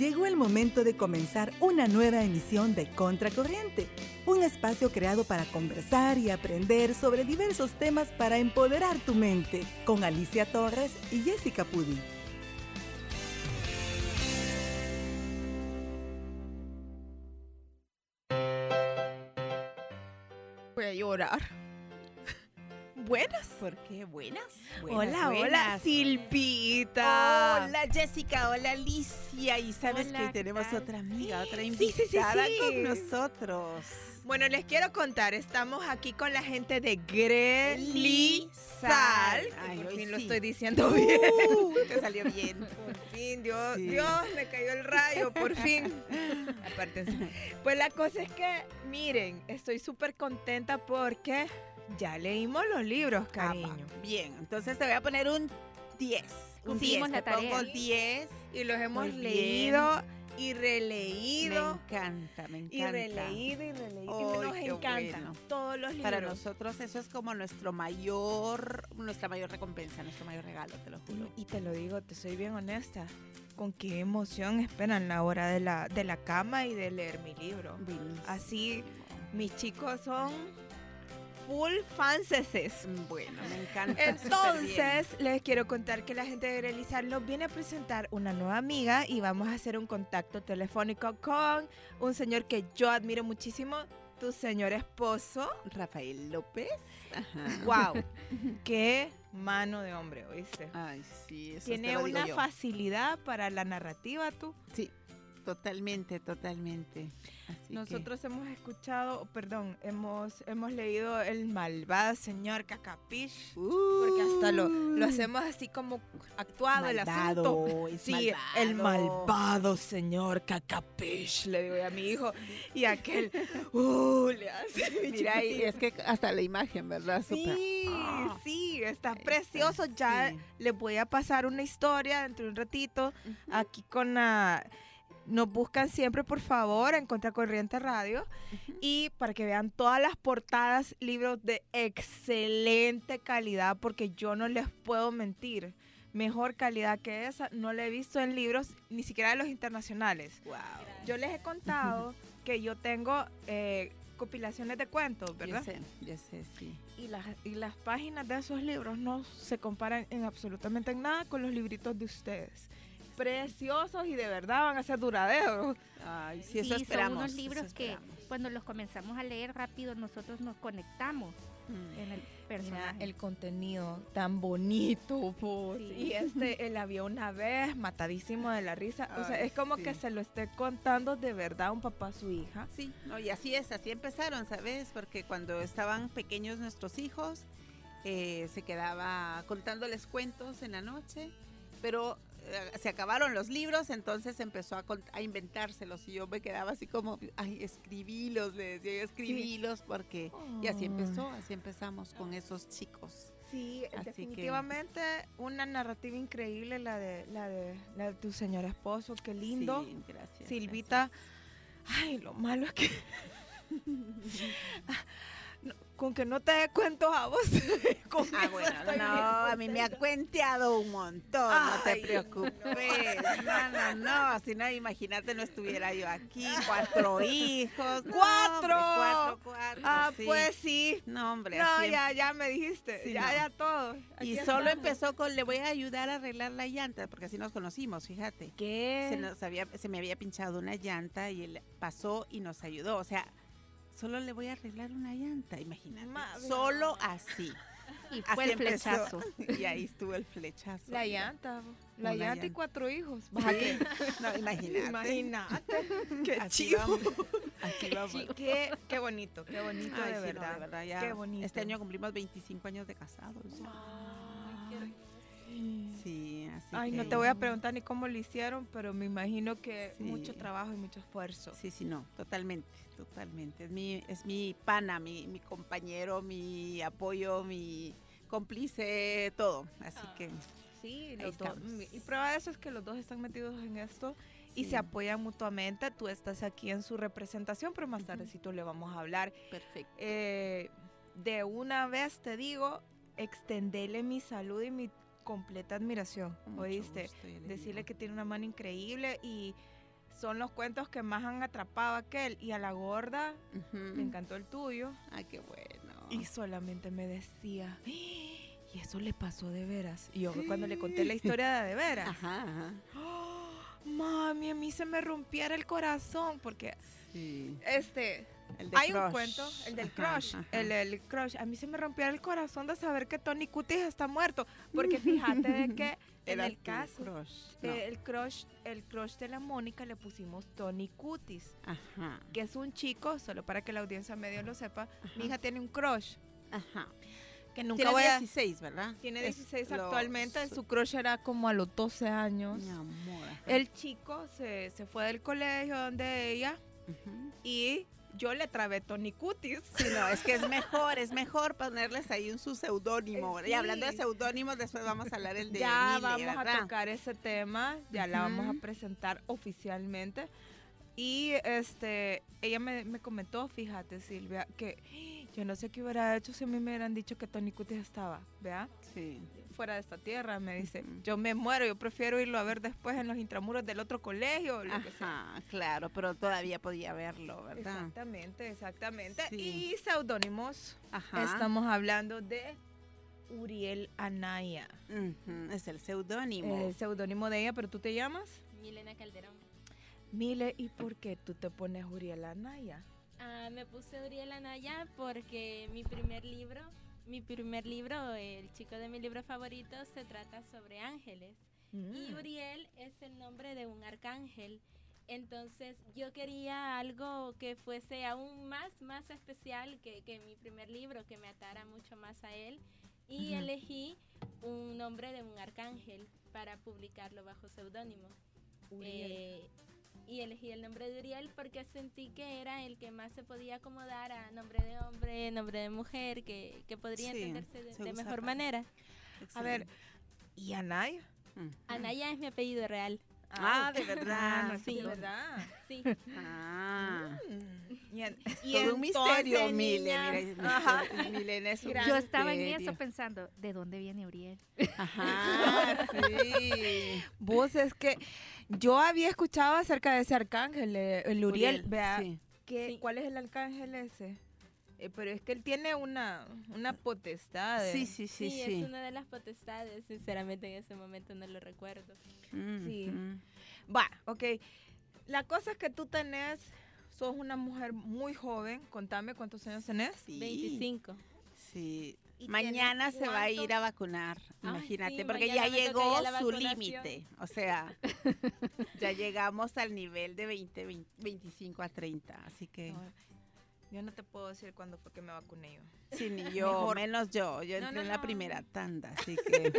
Llegó el momento de comenzar una nueva emisión de Contracorriente, un espacio creado para conversar y aprender sobre diversos temas para empoderar tu mente, con Alicia Torres y Jessica Pudi. Voy a llorar. Buenas. ¿Por qué? Buenas. hola, hola, buenas. Silvita. Hola, Jessica. Hola, Alicia. Y sabes Hola, que ¿qué tenemos tal? otra amiga, otra Sí, sí, sí, invitada sí. con nosotros. Bueno, les quiero contar, estamos aquí con la gente de Grisal. Ay, por fin lo estoy diciendo bien. Uh, te salió bien. Por fin, Dios. Dios, me cayó el rayo, por fin. Aparte, pues la cosa es que, miren, estoy súper contenta porque ya leímos los libros, cariño. va. Bien, entonces te voy a poner un 10. Un Cumplimos 10. la Te pongo tarea. 10. Y los hemos Muy bien. leído y Me releído. encanta, me encanta. Y releído y releído. Nos encantan bueno. todos los libros. Para nosotros eso es como nuestro mayor, nuestra mayor recompensa, nuestro mayor regalo, te lo juro. Y te lo digo, te soy bien honesta. Con qué emoción esperan la hora de la, de la cama y de leer mi libro. Buenísimo. Así, mis chicos son full fanses. Bueno, me encanta. Entonces, les quiero contar que la gente de Realizar nos viene a presentar una nueva amiga y vamos a hacer un contacto telefónico con un señor que yo admiro muchísimo, tu señor esposo. Rafael López. Ajá. ¡Wow! ¡Qué mano de hombre, oíste! Ay, sí, eso Tiene digo una yo. facilidad para la narrativa, tú. Sí, totalmente, totalmente. Así que- Nosotros hemos escuchado, perdón, hemos, hemos leído El malvado señor Cacapish. Porque hasta lo, lo hacemos así como actuado el asunto. Malvado, es Sí, el malvado señor Cacapish, le digo a mi hijo. Y aquel, uh, le hace. mi Mira, y es que hasta la imagen, ¿verdad? Sí, Ah. sí, está precioso. Ya sí. les voy a pasar una historia dentro de un ratito aquí con la... Nos buscan siempre, por favor, en Contracorriente Radio. Y para que vean todas las portadas, libros de excelente calidad, porque yo no les puedo mentir. Mejor calidad que esa no la he visto en libros, ni siquiera de los internacionales. Wow. Yo les he contado que yo tengo eh, compilaciones de cuentos, ¿verdad? Sé, sé, sí. Y las, y las páginas de esos libros no se comparan en absolutamente nada con los libritos de ustedes. Preciosos y de verdad van a ser duraderos. Ay, sí, Sí, eso son esperamos. unos eso libros que esperamos. cuando los comenzamos a leer rápido nosotros nos conectamos Mm. en el Mira, personaje. el contenido tan bonito, pues. Sí. Y este, él había una vez matadísimo de la risa. o sea, Ay, es como sí. que se lo esté contando de verdad un papá a su hija. Sí, no, y así es, así empezaron, ¿sabes? Porque cuando estaban pequeños nuestros hijos, eh, se quedaba contándoles cuentos en la noche, pero se acabaron los libros, entonces empezó a, inventárselos y yo me quedaba así como, ay, escribílos, le decía, yo, escribílos, porque... Y así empezó, así empezamos con esos chicos. Sí, Así que- definitivamente una narrativa increíble la de, la de, la de tu señor esposo. Qué lindo. Sí, gracias. Silvita, ay, lo malo es que con que no te dé cuentos a vos. con Ah, bueno, no, bien a mí me ha cuenteado un montón, no te preocupes. No, no, no, si no, imagínate, no estuviera yo aquí, cuatro hijos. no, ¡Cuatro! hombre, cuatro, cuatro. Ah, sí. pues sí. No, hombre, No, así em- ya, ya me dijiste. Sí, ya, no. ya todo. Y solo empezó con, le voy a ayudar a arreglar la llanta, porque así nos conocimos, fíjate. ¿Qué? Se, nos había, se me había pinchado una llanta y él pasó y nos ayudó. O sea, solo le voy a arreglar una llanta, imagínate. Madre. Solo así. y Así fue el empezó. flechazo. Y ahí estuvo el flechazo. La llanta. La llanta y cuatro hijos. Sí. No, imagínate. Imagínate. Qué Así chivo. vamos. Así vamos. Qué, qué bonito, qué bonito Ay, de, sí, no, verdad. ya Qué bonito. Este año cumplimos 25 años de casados. Ay, Sí, así Ay, no que- te voy a preguntar ni cómo lo hicieron, pero me imagino que Sí. mucho trabajo y mucho esfuerzo. Sí, sí, no, totalmente, totalmente. Es mi, es mi pana, mi, mi compañero, mi apoyo, mi cómplice, todo. Así que Sí, los dos. estamos. Y prueba de eso es que los dos están metidos en esto y Sí. se apoyan mutuamente. Tú estás aquí en su representación, pero más tardecito le vamos a hablar. perfecto. Eh, de una vez te digo, extendele mi salud y mi completa admiración. Mucho ¿Oíste? Decirle que tiene una mano increíble y son los cuentos que más han atrapado a aquel. Y a la gorda Ujú. le encantó el tuyo. Ay, qué bueno. Y solamente me decía, "¡Ah! y eso le pasó de veras. Y yo cuando le conté la historia de de veras, Ajá, ajá. ¡Oh! mami, a mí se me rompiera el corazón porque Sí. este El de hay un Crush. cuento, el del Ajá, crush, ajá. el del crush. A mí se me rompiera el corazón de saber que Tony Cutis está muerto, porque fíjate de que en el caso crush. No. el crush, el crush de la Mónica le pusimos Tony Cutis, Ajá. que es un chico, solo para que la audiencia medio lo sepa. Mi Ajá. hija tiene un crush Ajá. que nunca Tiene voy a 16, ¿verdad? tiene Es 16 lo- actualmente, su crush era como a los 12 años. Mi amor. ajá. El chico se, se fue del colegio donde ella Ujú. y yo le trabé Tony Cutis. Sí, no, es que es mejor, es mejor ponerles ahí un su seudónimo. Eh, Y hablando de seudónimos, después vamos a hablar el de ya vamos a tocar ese tema, ya la vamos a presentar oficialmente. Y este, ella me, me comentó, fíjate Silvia, que yo no sé qué hubiera hecho si a mí me hubieran dicho que Tony Cutis estaba, ¿vea? Sí. Fuera de esta tierra, me dice, yo me muero, yo prefiero irlo a ver después en los intramuros del otro colegio, lo que sea. Claro, pero todavía podía verlo, ¿verdad? Exactamente, exactamente. Sí. Y seudónimos, Ajá. estamos hablando de Uriel Anaya. Es el seudónimo. El seudónimo de ella, pero tú te llamas Milena Calderón. Mile, ¿y por qué tú te pones Uriel Anaya? Ah, me puse Uriel Anaya porque mi primer libro, mi primer libro, el chico de mi libro favorito, se trata sobre ángeles. Y Mm. Uriel es el nombre de un arcángel. Entonces yo quería algo que fuese aún más, más especial que, que mi primer libro, que me atara mucho más a él. Y Ujú. elegí un nombre de un arcángel para publicarlo bajo seudónimo. Uriel. Eh, y elegí el nombre de Uriel porque sentí que era el que más se podía acomodar a nombre de hombre, nombre de mujer, que, que podría Sí, entenderse de, mejor para- manera. A ver. ¿y Anaya? Ujú. Anaya es mi apellido real. Ah, de verdad. no, sí. de verdad. Sí. Ah. Mm. Y, en- y Todo un misterio, entonces, Mile. niña- Mira, Ajá. mister- Milena es un Yo estaba en eso pensando, ¿de dónde viene Uriel? Ajá, sí. Vos es que yo había escuchado acerca de ese arcángel, eh, el Uriel. Vea, sí. ¿qué- Sí. ¿cuál es el arcángel ese? Eh, pero es que él tiene una, una potestad. Sí, sí, sí, Sí, sí. es una de las potestades. Sinceramente, en ese momento no lo recuerdo. Sí. Ujú. Va, ok. La cosa es que tú tenés, sos una mujer muy joven. Contame cuántos años tenés. Sí. 25. Sí. ¿Y Mañana se va a ir a vacunar, Ay, imagínate, sí, porque ya llegó ya su límite. O sea, ya llegamos al nivel de 20, 20, 25 a 30. Así que, No, yo no te puedo decir cuándo fue que me vacuné yo. sí, ni yo, Mejor. menos yo. Yo No, entré no, en la no. primera tanda, así que.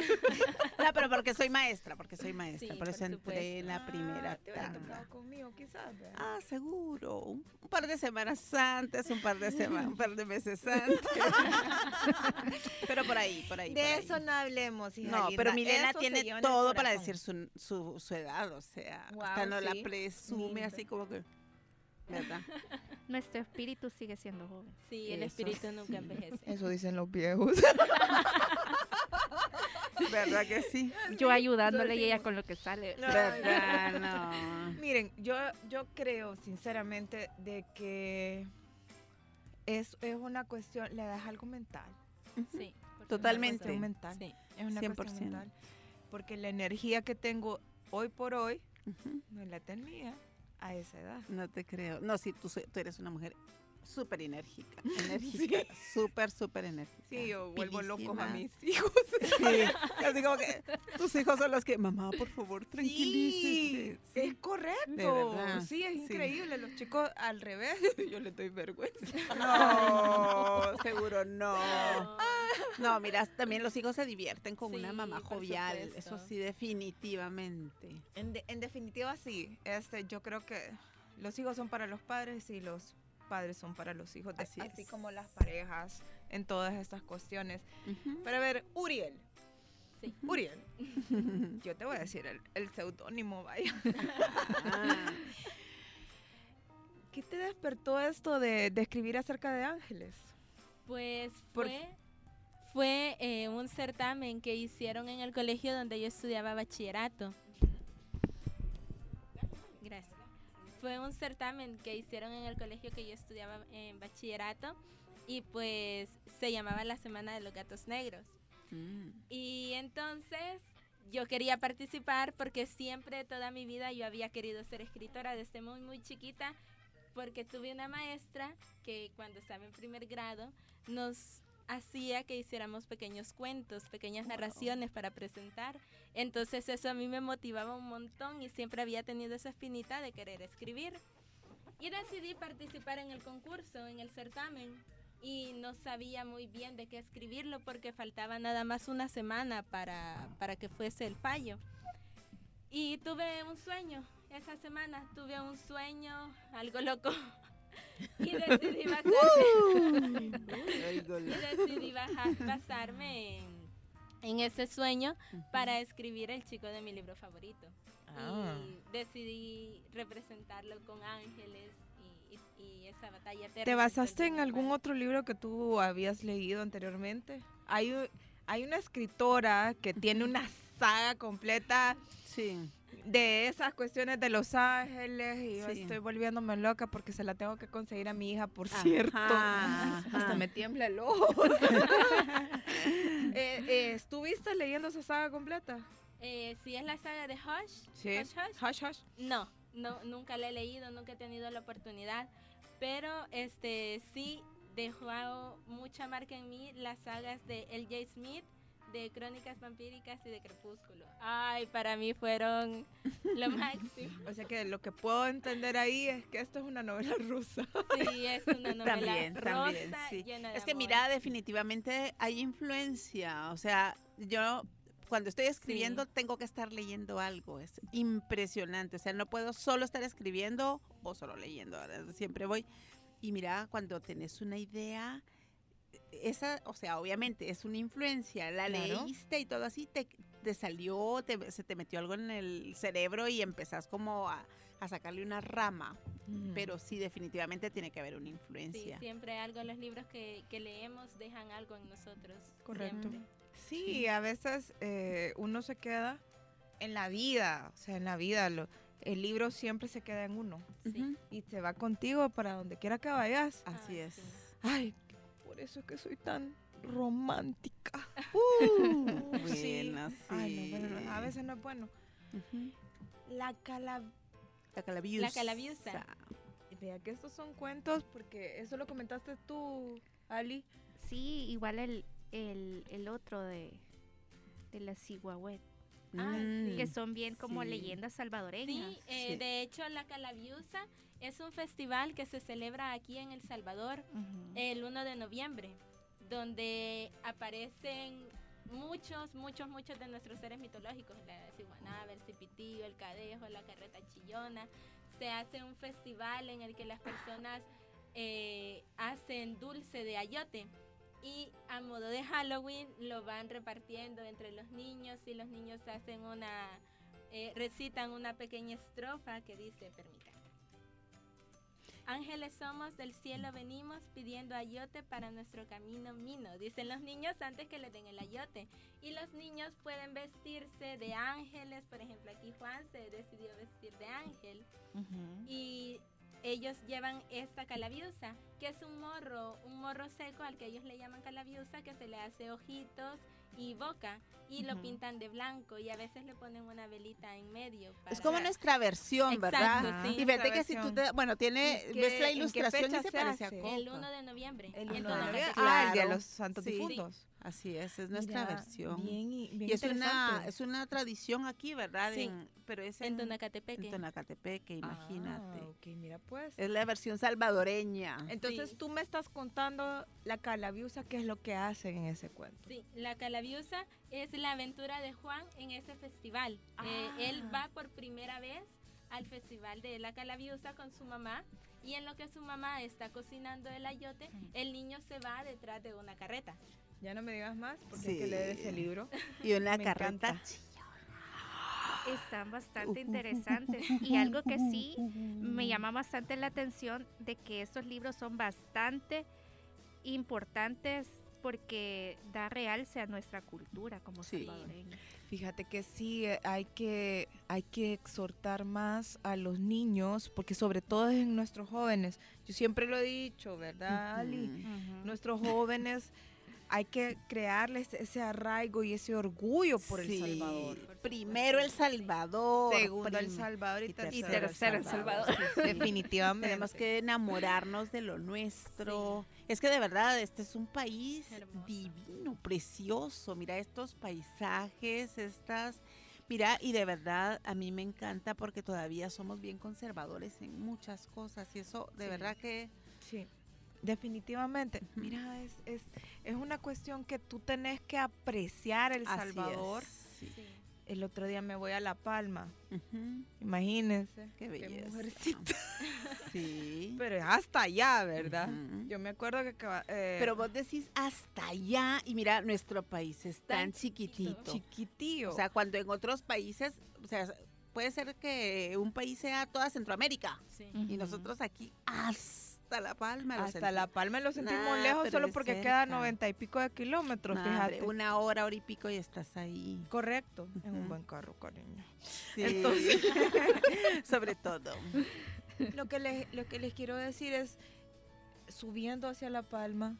no, pero porque soy maestra, porque soy maestra. Sí, por eso por entré en la primera te tanda. tocado conmigo, quizás. ¿verdad? Ah, seguro. Un, un par de semanas antes, un par de semanas, un par de meses antes. pero por ahí, por ahí. por de ahí. eso no hablemos, hija No, linda. pero Milena Eso tiene todo para decir su, su, su edad, o sea, Guau, hasta no la presume así como que, ¿verdad? Nuestro espíritu sigue siendo joven. Sí, el Eso espíritu sí. nunca envejece. Eso dicen los viejos. ¿Verdad que sí? Yo ayudándole y ella con lo que sale. ¿Verdad? No. Miren, yo, yo creo sinceramente de que es, es una cuestión, le das algo mental. Sí. Totalmente. supuesto. mental. Sí. Es una 100%. cuestión mental. Porque la energía que tengo hoy por hoy Ujú. no la tenía a esa edad. No te creo. No, sí, tú, tú eres una mujer súper enérgica. Enérgica. Súper, súper enérgica. Sí, yo vuelvo locos a pilísima. mis hijos. Sí, así como que tus hijos son los que, mamá, por favor, tranquilícese. Sí, es correcto. Sí, es sí. increíble. Los chicos al revés, yo les doy vergüenza. No, seguro no. No. No, mira, también los hijos se divierten con una Sí, mamá jovial. Eso sí, definitivamente. En, de- en definitiva, sí. Este, yo creo que los hijos son para los padres y los padres son para los hijos. de- Así así como las parejas en todas estas cuestiones. Pero a ver, Uriel. Sí. Uriel. Yo te voy a decir el, el seudónimo, vaya. Ah, ¿Qué te despertó esto de, de escribir acerca de ángeles? Pues Por- fue, fue eh, un certamen que hicieron en el colegio donde yo estudiaba bachillerato. Fue un certamen que hicieron en el colegio que yo estudiaba en bachillerato y pues se llamaba la Semana de los Gatos Negros. Mm. Y entonces yo quería participar porque siempre toda mi vida yo había querido ser escritora desde muy muy chiquita porque tuve una maestra que cuando estaba en primer grado nos hacía que hiciéramos pequeños cuentos, pequeñas narraciones para presentar. Entonces eso a mí me motivaba un montón y siempre había tenido esa espinita de querer escribir. Y decidí participar en el concurso, en el certamen. Y no sabía muy bien de qué escribirlo porque faltaba nada más una semana para, para que fuese el fallo. Y tuve un sueño, esa semana tuve un sueño, algo loco. y decidí basarme, y decidí baja- basarme en, en ese sueño para escribir el chico de mi libro favorito. Ah. Y decidí representarlo con ángeles y, y- esa batalla. ¿Te basaste en algún otro libro que tú habías leído anteriormente? Hay, hay una escritora que tiene una saga completa Sí. De esas cuestiones de Los Ángeles y yo Sí. estoy volviéndome loca porque se la tengo que conseguir a mi hija, por cierto. Ajá, Hasta me tiembla el ojo. Eh, eh, ¿Estuviste leyendo esa saga completa? Eh, si es la saga de Hush, Sí. Hush Hush, Hush, hush. No, no, nunca la he leído, nunca he tenido la oportunidad, pero este sí dejó mucha marca en mí las sagas de L.J. Smith, de Crónicas Vampíricas y de Crepúsculo. Ay, para mí fueron lo máximo. O sea que lo que puedo entender ahí es que esto es una novela rusa. Sí, es una novela También, rosa también, sí. llena de Es que amor. mira, definitivamente hay influencia. O sea, yo cuando estoy escribiendo tengo que estar leyendo algo. Es impresionante. O sea, no puedo solo estar escribiendo o solo leyendo. Siempre voy. Y mira, cuando tenés una idea, esa, o sea, obviamente es una influencia. La Claro. leíste y todo así, te, te salió, te- se te metió algo en el cerebro y empezás como a, a sacarle una rama. Pero sí, definitivamente tiene que haber una Sí, influencia. siempre algo, los libros que, que leemos dejan algo en nosotros. Correcto. siempre. Sí, a veces eh, uno se queda en la vida, o sea, en la vida, lo- el libro siempre se queda en uno Sí. Y te va contigo para donde quiera que vayas. Así Ay, es. sí. Ay, eso es que soy tan romántica. Buena, sí. Ay, no, bueno, no, a veces no es bueno. La cala... La calabiusa. La calabiusa. Vea que estos son cuentos porque eso lo comentaste tú, Ali. Sí, igual el, el, el otro de, de la Ciguahuet, Ah, sí. que son bien como sí. leyendas salvadoreñas. Sí, eh, Sí. de hecho la Calabiusa es un festival que se celebra aquí en El Salvador el 1 de noviembre, donde aparecen muchos, muchos, muchos de nuestros seres mitológicos, la ciguanaba, el cipitío, el cadejo, la carreta chillona. Se hace un festival en el que las personas eh, hacen dulce de ayote y a modo de Halloween lo van repartiendo entre los niños y los niños hacen una, eh, recitan una pequeña estrofa que dice, permítanme. Ángeles somos, del cielo venimos pidiendo ayote para nuestro camino mino, dicen los niños antes que le den el ayote. Y los niños pueden vestirse de ángeles, por ejemplo aquí Juan se decidió vestir de ángel. Y ellos llevan esta calabiusa, que es un morro, un morro seco al que ellos le llaman calabiusa, que se le hace ojitos y boca y lo Ujú. pintan de blanco y a veces le ponen una velita en medio. Es para- como nuestra versión, Exacto, ¿verdad? sí. Y fíjate que si tú te, bueno, tiene, ¿Y qué- ves la ilustración y se se parece a? Coca. El 1 de noviembre. El en uno de Tonacatepec. noviembre. Claro. Ah, el día de los santos Sí. difuntos. Así es, es nuestra Mira, versión. Bien, y- bien y es una, es una tradición aquí, ¿verdad? Sí. En- pero es En en, Tonacatepeque. en Tonacatepeque, imagínate. Ah, ok, mira pues. Es la versión salvadoreña. Entonces Sí. tú me estás contando la calabiusa, qué es lo que hacen en ese cuento. Sí, la calabiusa es la aventura de Juan en ese festival. Eh, él Ah. va por primera vez al festival de la calabiusa con su mamá y en lo que su mamá está cocinando el ayote, el niño se va detrás de una carreta. Ya no me digas más porque hay que leer ese Sí. libro. Y una Me carreta. encanta. Están bastante interesantes. Y algo que sí me llama bastante la atención de que estos libros son bastante importantes porque da realce a nuestra cultura como Sí. salvadoreños. Fíjate que sí, eh, hay que, hay que exhortar más a los niños, porque sobre todo es en nuestros jóvenes. Yo siempre lo he dicho, ¿verdad, Ali? Nuestros jóvenes hay que crearles ese arraigo y ese orgullo por Sí. El Salvador. Primero El Salvador. Segundo El Salvador y, y tercero, tercero El El Salvador. Salvador. Sí, sí. Definitivamente. Tenemos que enamorarnos de lo nuestro. Es que de verdad, este es un país Hermoso. divino, precioso. Mira estos paisajes, estas... Mira, y de verdad a mí me encanta porque todavía somos bien conservadores en muchas cosas y eso de Sí. verdad que... Sí, definitivamente. Mira, es, es, es una cuestión que tú tenés que apreciar El así Salvador. es. El otro día me voy a La Palma, imagínense. Qué belleza. mujercita. Sí. Pero es hasta allá, ¿verdad? Yo me acuerdo que... eh, Pero vos decís hasta allá y mira, nuestro país es tan Tan chiquitito. chiquitillo. O sea, cuando en otros países, o sea, puede ser que un país sea toda Centroamérica Sí. y nosotros aquí hasta La Palma. lo hasta. La Palma lo sentimos Nah, lejos solo porque queda cerca. noventa y pico de kilómetros, Nah, fíjate. hombre, una hora, hora y pico y estás ahí. Correcto, en un buen carro, cariño. Sí. Entonces- sobre todo. lo, que les, lo que les quiero decir es, subiendo hacia La Palma,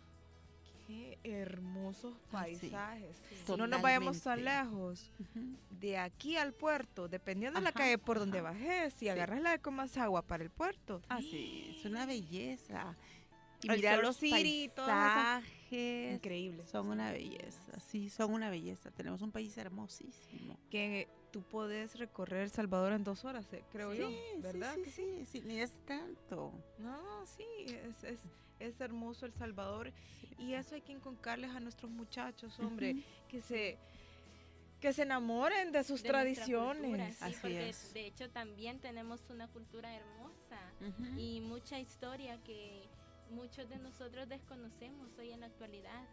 qué hermosos Ah, sí. paisajes. No nos vayamos tan lejos. De aquí al puerto, dependiendo de la calle por donde bajes, si agarras la de Comasagua para el puerto. Ah, sí, es una belleza. Y El mira Surf los paisajes. Increíble. Son una belleza, sí, son una belleza. Tenemos un país hermosísimo. Que tú puedes recorrer El Salvador en dos horas, eh, creo Sí, yo. ¿Verdad? Sí, que sí, sí, ni es tanto. No, sí, es, es, es hermoso El Salvador. Y eso hay que inculcarles a nuestros muchachos, hombre, que se que se enamoren de sus De nuestra cultura, tradiciones. sí, Así porque es. de hecho también tenemos una cultura hermosa y mucha historia que muchos de nosotros desconocemos hoy en la actualidad.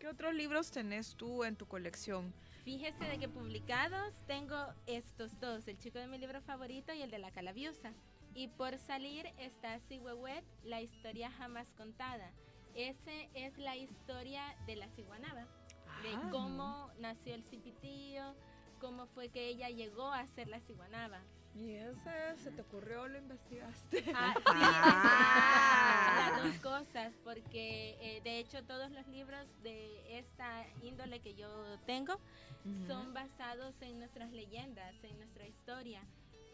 ¿Qué otros libros tenés tú en tu colección? Fíjese de que publicados tengo estos dos, el chico de mi libro favorito y el de la calabiosa. Y por salir está Sihuehuet, la historia jamás contada. Ese es la historia de la ciguanaba, de Ah. cómo nació el cipitío, cómo fue que ella llegó a ser la ciguanaba. ¿Y ese se te ocurrió lo investigaste? Ah, sí, Ah. las dos cosas, porque eh, de hecho todos los libros de esta índole que yo tengo son basados en nuestras leyendas, en nuestra historia.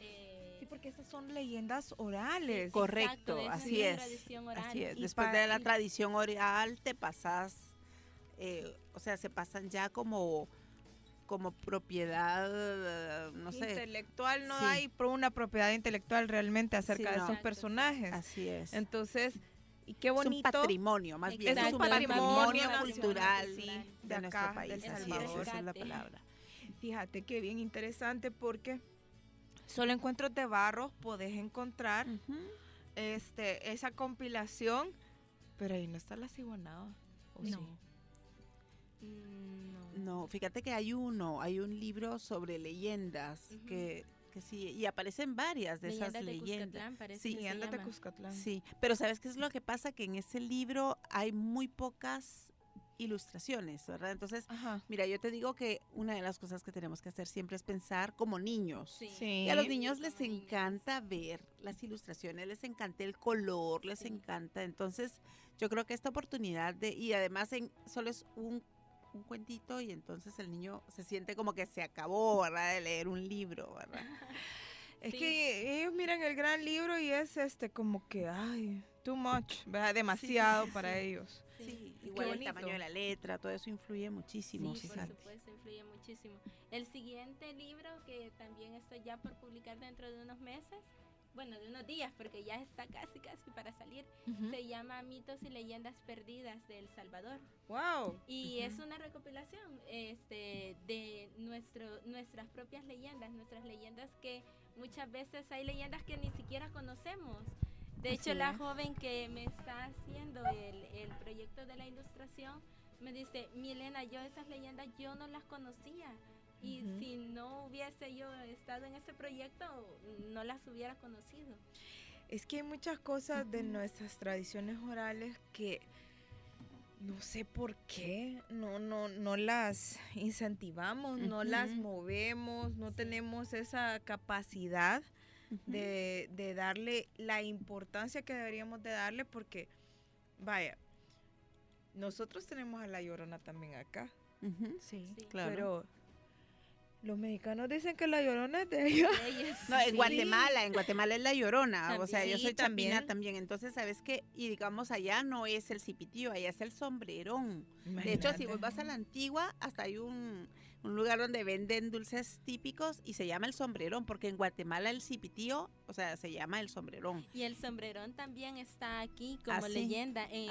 Eh, Sí, porque esas son leyendas orales. Cor- Correcto, Exacto, esa así es es. la tradición oral. Así es. Y Después de la tradición oral te pasas, eh, o sea, se pasan ya como, como propiedad, no sé. intelectual no Sí. hay una propiedad intelectual realmente acerca de no. esos personajes. Así es. Entonces, y qué es un bonito patrimonio, más bien. Es un patrimonio patrimonio cultural sí, de, de nuestro país. Así es, esa es la palabra. Fíjate que bien interesante porque solo encuentros de barros podés encontrar este esa compilación, pero ahí no está la ciguanaba. ¿o No. sí? No. Fíjate que hay uno, hay un libro sobre leyendas que, que sí, y aparecen varias de esas Leyendas de leyendas. Cuscatlán, parece Sí, Leyendas de. Cuscatlán. Sí, pero ¿sabes qué es lo que pasa? Que en ese libro hay muy pocas ilustraciones, ¿verdad? Entonces, Ajá. mira, yo te digo que una de las cosas que tenemos que hacer siempre es pensar como niños. Sí. Sí. Y a los niños les niños. encanta ver las ilustraciones, les encanta el color, les Sí. encanta. Entonces, yo creo que esta oportunidad de, y además en, solo es un, un cuentito y entonces el niño se siente como que se acabó, ¿verdad? De leer un libro, ¿verdad? Es Sí. que ellos miran el gran libro y es este como que, ay, too much, ¿verdad? demasiado sí, para sí. ellos. Sí, Qué igual el bonito. tamaño de la letra, todo eso influye muchísimo, Sí, por fíjate. supuesto, influye muchísimo. El siguiente libro, que también estoy ya por publicar dentro de unos meses, bueno, de unos días, porque ya está casi, casi para salir, se llama Mitos y Leyendas Perdidas de El Salvador. Wow. Y Ujú. es una recopilación este, de nuestro, nuestras propias leyendas, nuestras leyendas que muchas veces hay leyendas que ni siquiera conocemos. De hecho, la joven que me está haciendo el, el proyecto de la ilustración me dice, Milena, yo esas leyendas yo no las conocía. Y si no hubiese yo estado en ese proyecto, no las hubiera conocido. Es que hay muchas cosas de nuestras tradiciones orales que no sé por qué, no, no, no las incentivamos, no las movemos, no tenemos esa capacidad de, de darle la importancia que deberíamos de darle porque, vaya, nosotros tenemos a la llorona también acá, Sí. Sí. Claro. pero los mexicanos dicen que la llorona es de ellos. No, en sí. Guatemala, en Guatemala es la llorona. o sea, yo soy también. también. Entonces, ¿sabes qué? Y digamos, allá no es el cipitío, allá es el sombrerón. De hecho, si vos vas a la antigua, hasta hay un, un lugar donde venden dulces típicos y se llama el sombrerón, porque en Guatemala el cipitío, o sea, se llama el sombrerón. Y el sombrerón también está aquí como Ah, sí. leyenda. En,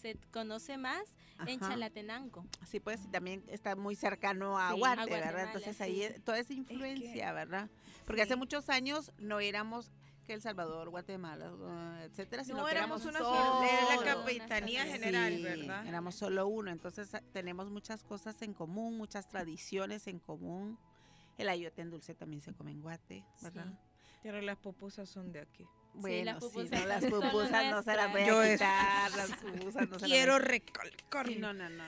se conoce más en Ajá. Chalatenango. Sí, pues y también está muy cercano a Sí, Guate, a ¿verdad? Guatemala, Entonces ahí sí. es- toda esa influencia, ¿verdad? Porque hace muchos años no éramos que El Salvador, Guatemala, uh, etcétera, sino No que éramos una solo la capitanía general, Sí, ¿verdad? Éramos solo uno, entonces ah, tenemos muchas cosas en común, muchas tradiciones en común. El ayote en dulce también se come en Guate, ¿verdad? Sí. Pero las pupusas son de aquí. Bueno, las sí, pupusas no, las pupusas no se las voy a quitar, las pupusas no se Quiero las voy recalcar. a... Sí, no, no, no,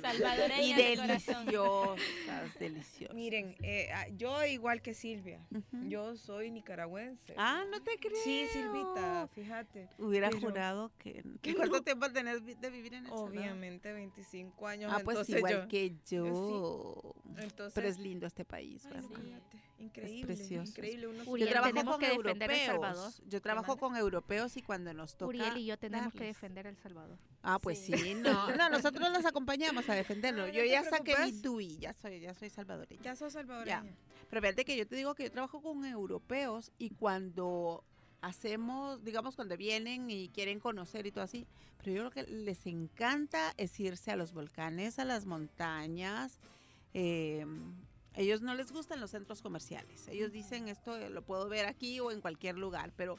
Y de deliciosas, deliciosas. Miren, eh, ah, yo igual que Silvia, Ujú. yo soy nicaragüense. Ah, no te creo. sí, Silvita, fíjate. Hubiera pero- jurado que... ¿Y cuánto no. tiempo tenés de vivir en El? Obviamente 25 años. Ah, pues entonces igual yo- que yo. Entonces, Pero es lindo este país, Ay, Sí. increíble, precioso, es increíble. Uno Uriel, yo trabajo con que defender El Salvador. europeos. Yo trabajo manda? Con europeos y cuando nos toca Uriel y yo tenemos que darles. defender El Salvador. Ah, pues Sí. sí, no. No, nosotros los acompañamos a defenderlo. No, yo ya saqué mi. DUI, ya soy, ya soy salvadoreña. Ya sos salvadoreña. Pero fíjate que yo te digo que yo trabajo con europeos y cuando hacemos, digamos, cuando vienen y quieren conocer y todo así, pero yo creo que les encanta es irse a los volcanes, a las montañas. eh, ellos no les gustan los centros comerciales. Ellos dicen esto lo puedo ver aquí o en cualquier lugar, pero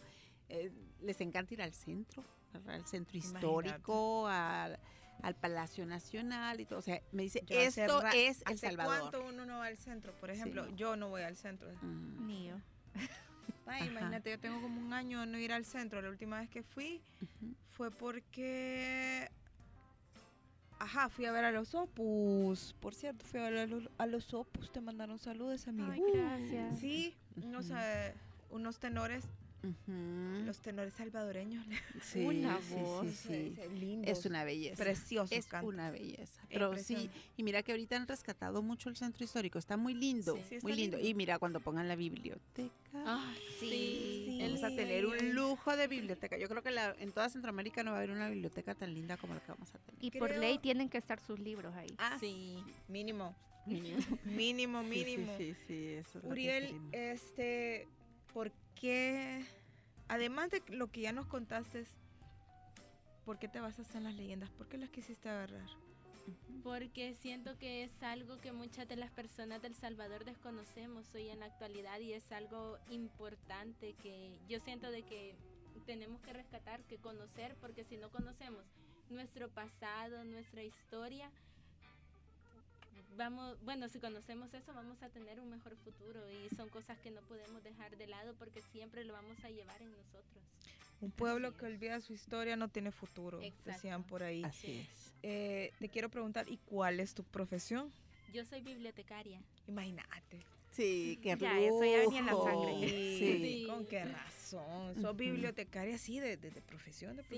eh, les encanta ir al centro, al centro histórico, al, al Palacio Nacional y todo. O sea, me dice, Yo esto es El ¿Hace Salvador. cuánto uno no va al centro? Por ejemplo, Sí. yo no voy al centro. Mm, Ni yo. Ay, Ajá. imagínate, yo tengo como un año de no ir al centro. La última vez que fui fue porque... Ajá, fui a ver a los Opus. Por cierto, fui a ver a los, a los Opus. Te mandaron saludos, amigo. Ay, gracias. Sí, unos, Ujú. eh, unos tenores, Los tenores salvadoreños. Sí, una sí, voz. sí, sí. lindos, Es una belleza. preciosos Es una belleza. Pero sí, y mira que ahorita han rescatado mucho el centro histórico. Está muy lindo, Sí. Sí, está muy lindo. lindo. Y mira cuando pongan la biblioteca. Ah, sí. Vamos a tener un lujo de biblioteca. Yo creo que la- en toda Centroamérica no va a haber una biblioteca tan linda como la que vamos a tener. Y por ley tienen que estar sus libros ahí. Ah, sí. Mínimo, mínimo. mínimo, mínimo. Sí, sí, sí, eso es lo que Uriel, este, ¿por qué, además de lo que ya nos contaste, ¿por qué te basas en las leyendas? ¿Por qué las quisiste agarrar? Porque siento que es algo que muchas de las personas del Salvador desconocemos hoy en la actualidad y es algo importante que yo siento de que tenemos que rescatar, que conocer, porque si no conocemos nuestro pasado, nuestra historia, vamos, bueno, si conocemos eso vamos a tener un mejor futuro y son cosas que no podemos dejar de lado porque siempre lo vamos a llevar en nosotros. Un pueblo Así que es. olvida su historia no tiene futuro, Exacto. decían por ahí. Así es. Eh, te quiero preguntar, ¿y cuál es tu profesión? Yo soy bibliotecaria. Imagínate. Sí, qué Ya, eso ya venía en la sangre. Sí, Sí. ¿Con qué razón? Sos bibliotecaria, sí, de, de- de profesión, de Sí.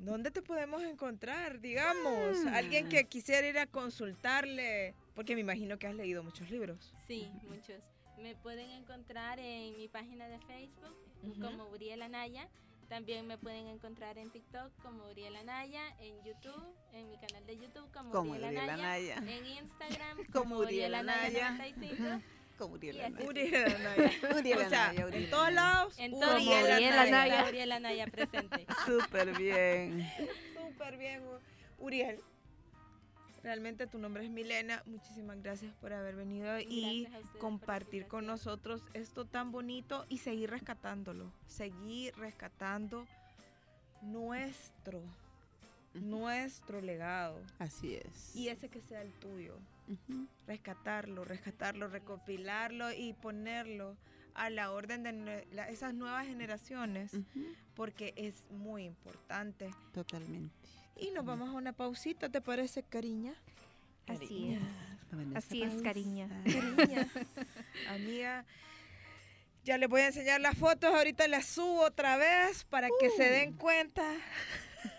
¿Dónde te podemos encontrar, digamos? Alguien Mm. que quisiera ir a consultarle, porque me imagino que has leído muchos libros. Sí, muchos. Me pueden encontrar en mi página de Facebook Ujú. como Uriel Anaya. También me pueden encontrar en TikTok como Uriel Anaya, en YouTube, en mi canal de YouTube como, Como Uriel Uriel Anaya, Anaya. en Instagram Como como, Uriel Uriel Anaya Anaya. 95, Como Uriel Y. Anaya. Uriel Anaya. Uriel o sea, Anaya, Uriel en todos Anaya. lados, en Uriel todo Uriel Uriel Anaya. Anaya. Uriel Anaya presente. Súper bien. Súper bien, Uriel. Realmente tu nombre es Milena. Muchísimas gracias por haber venido y Gracias la compartir con nosotros esto tan bonito y seguir rescatándolo. Seguir rescatando nuestro, Ujú. nuestro legado. Así es. Y ese que sea el tuyo. Rescatarlo, rescatarlo, recopilarlo y ponerlo a la orden de la- esas nuevas generaciones porque es muy importante. Totalmente. Y nos vamos a una pausita, ¿te parece, cariña? Así es. Bueno, Así es, cariña. pausa. Cariña. Amiga, ya les voy a enseñar las fotos, ahorita las subo otra vez para que se den cuenta.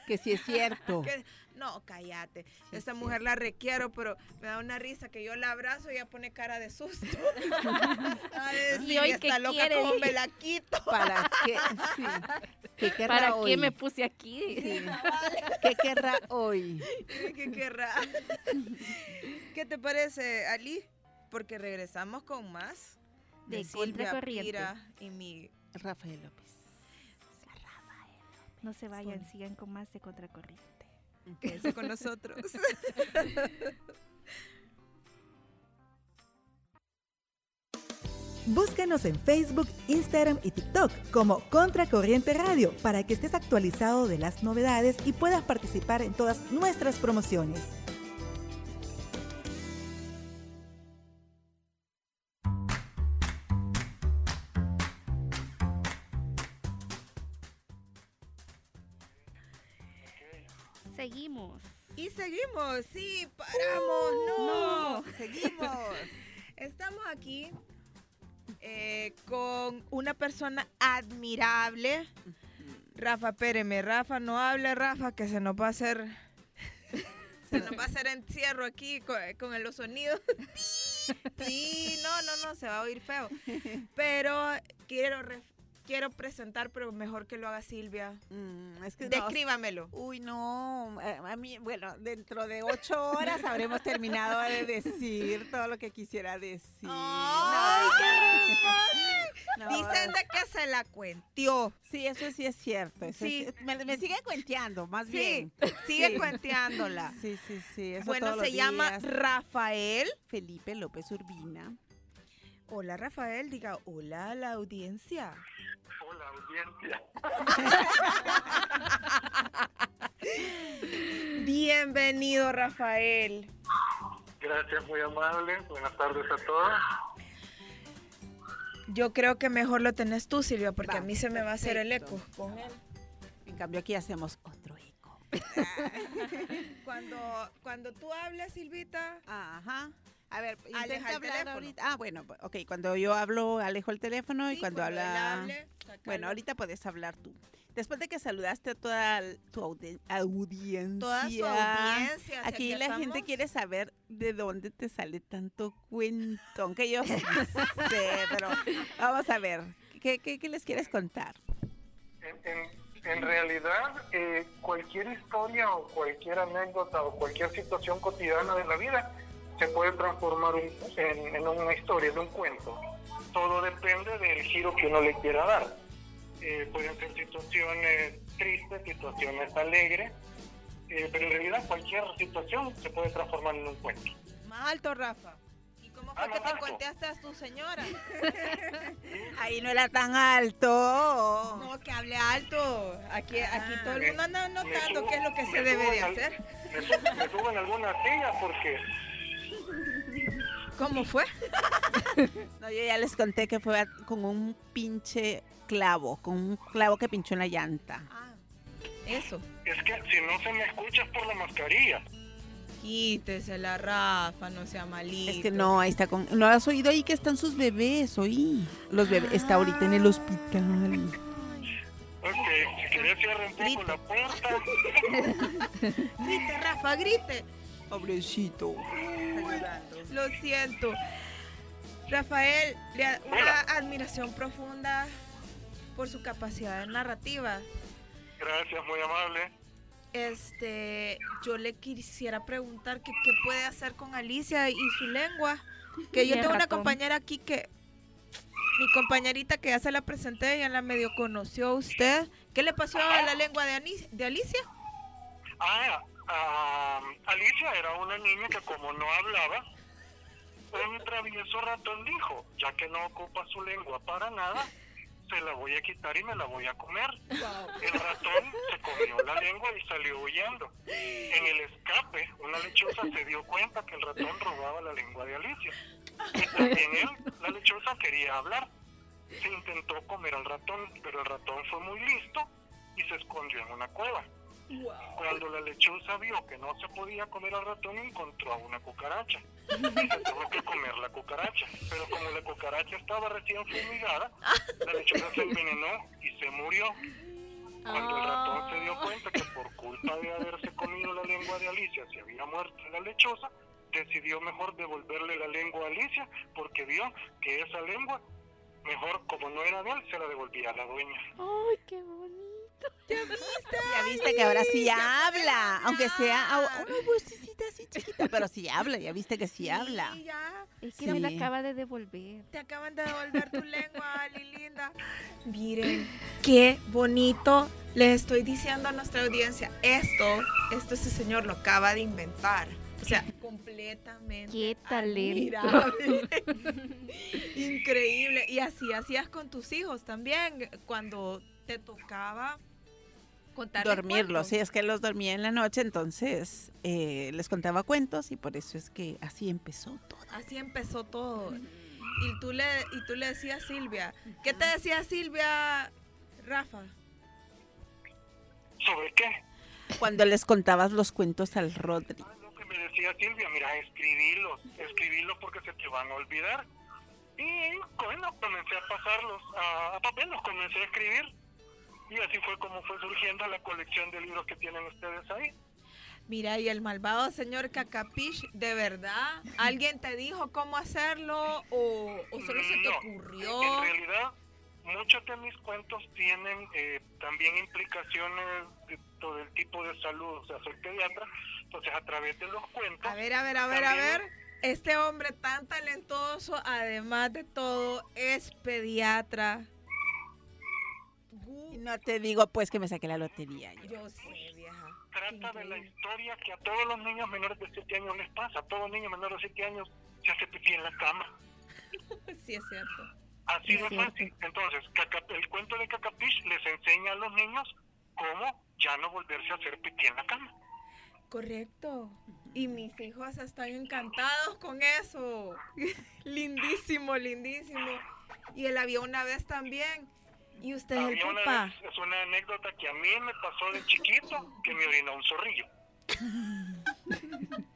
Que sí es cierto. que- no, cállate. Sí, Esta sí. mujer la requiero, pero me da una risa que yo la abrazo y ella pone cara de susto. A decir, ¿Y hoy está loca, quiere? ¿cómo me la quito? ¿Para qué? Sí. ¿Qué querrá ¿Para hoy? qué me puse aquí? Sí. ¿Qué querrá hoy? ¿Qué querrá? ¿Qué te parece, Ali? Porque regresamos con más De Silvia Contracorriente. Pira y mi Rafael López. No se vayan, sigan con más de Contracorriente. Quédense con nosotros. Búscanos en Facebook, Instagram y TikTok como Contracorriente Radio para que estés actualizado de las novedades y puedas participar en todas nuestras promociones. Y seguimos, sí, paramos, no. Seguimos. Estamos aquí eh, con una persona admirable. Rafa, espéreme, Rafa, no hable, Rafa, que se nos va a hacer. Se nos va a hacer encierro aquí con, con los sonidos. Sí, no, no, no, se va a oír feo. Pero quiero, quiero presentar, pero mejor que lo haga Silvia. Mm, es que no, Descríbamelo. Uy, no, a, mí, bueno, dentro de ocho horas habremos terminado de decir todo lo que quisiera decir. ¡Ay, No, Dicen de que se la cuentió. Sí, eso sí es cierto. eso Sí. es- me, me sigue cuenteando, más Sí, bien. sigue Sí. cuenteándola. Sí, sí, sí. eso Bueno, se llama días. Rafael. Felipe López Urbina. Hola, Rafael. Diga hola a la audiencia. Hola, audiencia. Bienvenido, Rafael. Gracias, muy amable. Buenas tardes a todos. Yo creo que mejor lo tenés tú, Silvia, porque Va, a mí se me va a hacer el eco con él. En cambio, aquí hacemos otro eco. Cuando, cuando tú hablas, Silvita, Ajá. A ver, Aleja intenta el hablar teléfono. ahorita. Ah, bueno, pues, ok. Cuando yo hablo, alejo el teléfono y cuando, él habla... hable. Bueno, ahorita puedes hablar tú. Después de que saludaste a toda tu audi- audiencia. Toda su audiencia. si Aquí la gente quiere saber de dónde te sale tanto cuento, aunque yo sé, pero vamos a ver, ¿qué, qué, qué les quieres contar? En, en- en realidad, eh, cualquier historia o cualquier anécdota o cualquier situación cotidiana de la vida se puede transformar un- en, en una historia, en un cuento. Todo depende del giro que uno le quiera dar. Eh, pueden ser situaciones tristes, situaciones alegres, eh, pero en realidad cualquier situación se puede transformar en un cuento. Más alto, Rafa. ¿Y cómo fue Ah, que te alto. contaste a tu señora? Ahí no era tan alto. No, que hable alto. Aquí, aquí todo el mundo anda notando subo- qué es lo que se debe subo de hacer. Me, su- me subo en alguna silla porque ¿Cómo fue? No, yo ya les conté que fue con un pinche clavo, con un clavo que pinchó en la llanta. Ah, eso. es que si no se me escucha es por la mascarilla. Quítese la Rafa, no sea malito. Es que no, ahí está con... ¿No has oído ahí que están sus bebés? Oí. Los bebés. Está ahorita en el hospital. Ok, si querés cierre un poco Grite. la puerta. Grite, Rafa, grite. Pobrecito. Lo siento. Rafael, una admiración profunda por su capacidad narrativa. Gracias, muy amable. Este, yo le quisiera preguntar que qué puede hacer con Alicia y su lengua. Que yo tengo una compañera aquí que mi compañerita que ya se la presenté, ya la medio conoció a usted. ¿Qué le pasó a la lengua de, de Alicia? Ah, ah, Alicia era una niña que como no hablaba, un travieso ratón dijo, ya que no ocupa su lengua para nada, se la voy a quitar y me la voy a comer. El ratón se comió la lengua y salió huyendo. En el escape, una lechuza se dio cuenta que el ratón robaba la lengua de Alicia. Y también él, la lechuza, quería hablar. Se intentó comer al ratón, pero el ratón fue muy listo y se escondió en una cueva. Cuando la lechuza vio que no se podía comer al ratón, encontró a una cucaracha. Y se tuvo que comer la cucaracha. Pero como la cucaracha estaba recién fumigada, la lechuza se envenenó y se murió. Cuando el ratón se dio cuenta que por culpa de haberse comido la lengua de Alicia se había muerto la lechuza, decidió mejor devolverle la lengua a Alicia porque vio que esa lengua, mejor como no era de él, se la devolvía a la dueña. ¡Ay, qué bonito! Ya viste que ahora sí habla, aunque sea una vocecita así chiquita, pero sí habla, ya viste que sí habla. Sí, ya. Es que me la Sí. acaba de devolver. Te acaban de devolver tu lengua, Ali linda. Miren, qué bonito. Les estoy diciendo a nuestra audiencia, esto, esto ese señor lo acaba de inventar. O sea, completamente. ¡Qué talento! admirable. Increíble. Y así hacías con tus hijos también, cuando te tocaba contar Dormirlos, sí, es que los dormía en la noche, entonces eh, les contaba cuentos y por eso es que así empezó todo. Así empezó todo. Y tú le, y tú le decías Silvia. ¿Qué te decía Silvia, Rafa? ¿Sobre qué? Cuando les contabas los cuentos al Rodri. Ah, Lo que me decía Silvia, mira, escribirlos, escribirlos porque se te van a olvidar. Y bueno, comencé a pasarlos a, a papel, los comencé a escribir. Y así fue como fue surgiendo la colección de libros que tienen ustedes ahí. Mira, y el malvado señor Cacapish, ¿de verdad? ¿Alguien te dijo cómo hacerlo o, o solo se te No, ocurrió? En realidad, muchos de mis cuentos tienen eh, también implicaciones de todo el tipo de salud. O sea, soy pediatra, entonces a través de los cuentos... A ver, a ver, a ver, a ver. Este hombre tan talentoso, además de todo, es pediatra. No te digo pues que me saqué la lotería. yo. Yo sé, vieja. trata de la historia que a todos los niños menores de 7 años les pasa. A todo niño menor de 7 años se hace pipí en la cama. Sí, es cierto. Así Es de cierto. fácil. Entonces, Caca- el cuento de Cacapish les enseña a los niños cómo ya no volverse a hacer pipí en la cama. Correcto. Y mis hijos están encantados con eso. lindísimo, lindísimo. Y él había una vez también. Y usted es el una papá. vez, es una anécdota que a mí me pasó de chiquito, que me orinó un zorrillo.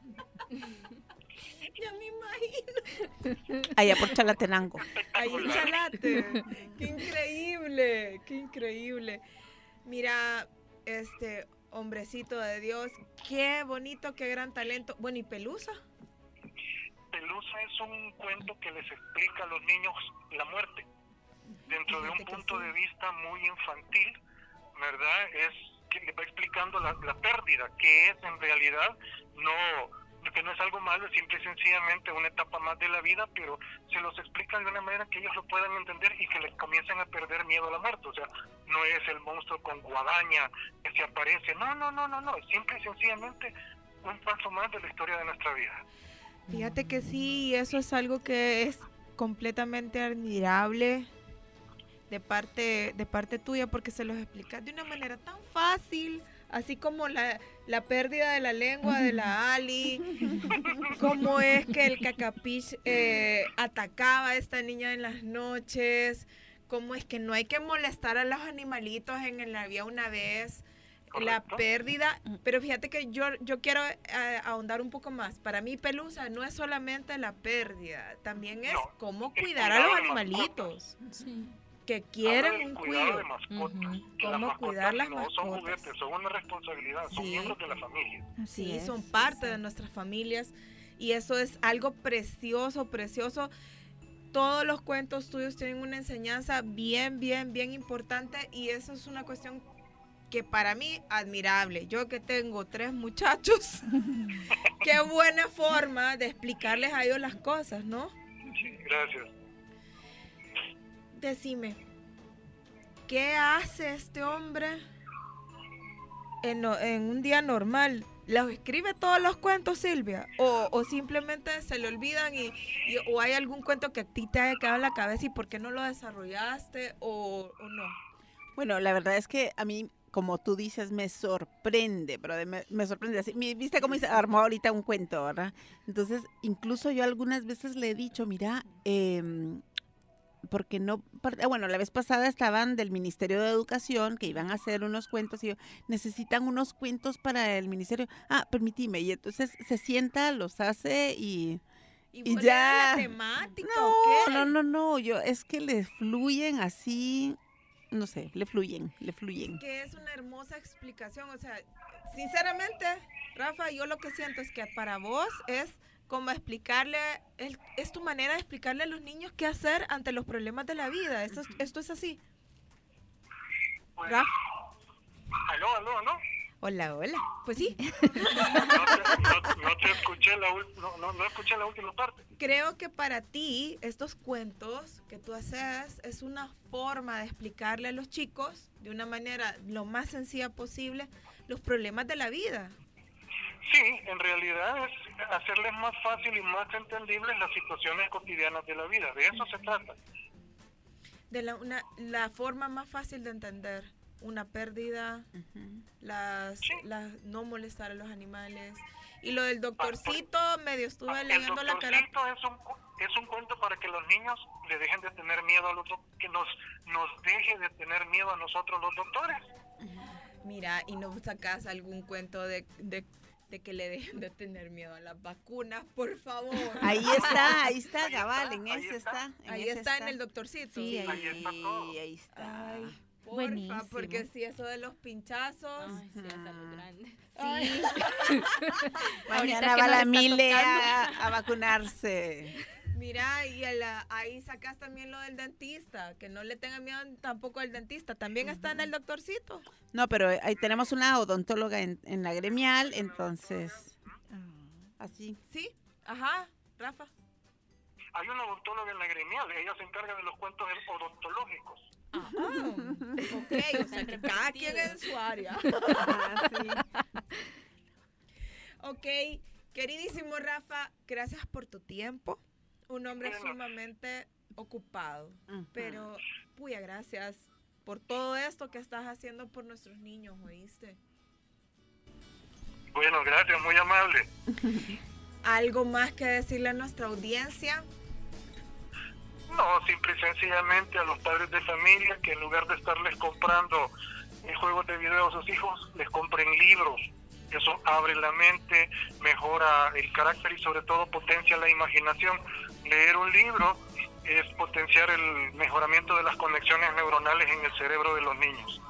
Ya me imagino. Allá por Chalatenango. Ahí en. Chalate. Qué increíble, qué increíble. Mira, este hombrecito de Dios, qué bonito, qué gran talento. Bueno, y Pelusa. Pelusa es un cuento que les explica a los niños la muerte. Dentro de un punto de vista muy infantil, ¿verdad? Es que le va explicando la, la pérdida, que es en realidad no que no es algo malo, es simple y sencillamente una etapa más de la vida, pero se los explican de una manera que ellos lo puedan entender y que les comiencen a perder miedo a la muerte. O sea, no es el monstruo con guadaña que se aparece, no, no, no, no, no, es simple y sencillamente un paso más de la historia de nuestra vida. Fíjate que sí, eso es algo que es completamente admirable de parte de parte tuya porque se los explicas de una manera tan fácil, así como la, la pérdida de la lengua de la Ali, cómo es que el cacapiz eh, atacaba a esta niña en las noches, cómo es que no hay que molestar a los animalitos en el había una vez. La pérdida, pero fíjate que yo, yo quiero eh, ahondar un poco más. Para mí, Pelusa no es solamente la pérdida, también es No, cómo es cuidar a los animalitos Sí. Que quieren un cuidado cuido. de mascotas. Que Cómo mascotas cuidar las no son mascotas. juguetes, son una responsabilidad, son miembros de la familia. Sí, son parte de nuestras familias y eso es algo precioso, precioso. Todos los cuentos tuyos tienen una enseñanza bien, bien, bien importante y eso es una cuestión que para mí admirable. Yo que tengo tres muchachos, qué buena forma de explicarles a ellos las cosas, ¿no? Sí, gracias. Decime, ¿qué hace este hombre en, un día normal? ¿Los escribe todos los cuentos, Silvia? ¿O, simplemente se le olvidan y, o hay algún cuento que a ti te haya quedado en la cabeza y por qué no lo desarrollaste o, no? Bueno, la verdad es que a mí, como tú dices, me sorprende, pero me, sorprende así. ¿Viste cómo se armó ahorita un cuento, verdad? Entonces, incluso yo algunas veces le he dicho, mira, em, porque no, ah, bueno, la vez pasada estaban del Ministerio de Educación que iban a hacer unos cuentos y yo, necesitan unos cuentos para el ministerio. Ah, permíteme, y entonces se sienta, los hace y Y, Y ya. la temática no, o qué? no, no, no, yo es que le fluyen así, no sé, le fluyen, le fluyen. que es una hermosa explicación. O sea, sinceramente, Rafa, yo lo que siento es que para vos es como explicarle, el- es tu manera de explicarle a los niños qué hacer ante los problemas de la vida. Esto, es- esto es así. Pues, aló, aló, aló. Hola, hola. Pues sí, No te, no- no te escuché la ul- no, no, no escuché la última parte. creo que para ti estos cuentos que tú haces es una forma de explicarle a los chicos de una manera lo más sencilla posible los problemas de la vida. Sí, en realidad es hacerles más fácil y más entendibles las situaciones cotidianas de la vida. De eso se trata. De la, una, la forma más fácil de entender una pérdida, las, Sí. las no molestar a los animales. Y lo del doctorcito, medio estuve Ah, El leyendo la cara. doctorcito es un, es un cuento para que los niños le dejen de tener miedo al otro, que nos, nos deje de tener miedo a nosotros los doctores. Mira, y no sacas algún cuento de, de, de que le dejen de tener miedo a las vacunas, por favor. Ahí está, ahí está, está, cabal, en ese está. está. en Ahí ese está en el doctorcito. Sí, ahí, Ahí está todo. ahí está. Ay, porfa, Buenísimo. porque si eso de los pinchazos. Ay, sí, hasta los grandes. Ay, Mañana va la está Mile a, a vacunarse. Mira, y a la- ahí sacas también lo del dentista, que no le tengan miedo tampoco al dentista. También está en el doctorcito. No, pero ahí tenemos una odontóloga en, en la gremial, entonces, así. ¿Sí? Ajá, Rafa. Hay una odontóloga en la gremial, ella se encarga de los cuentos odontológicos. Ajá. ok, o sea que cada quien en su área. Ok, queridísimo Rafa, gracias por tu tiempo. Un hombre sumamente ocupado. Pero, puya, gracias por todo esto que estás haciendo por nuestros niños, ¿oíste? Bueno, gracias, muy amable. ¿Algo más que decirle a nuestra audiencia? No, simple y sencillamente a los padres de familia que en lugar de estarles comprando eh, juegos de video a sus hijos, les compren libros. Eso abre la mente, mejora el carácter y sobre todo potencia la imaginación. Leer un libro es potenciar el mejoramiento de las conexiones neuronales en el cerebro de los niños.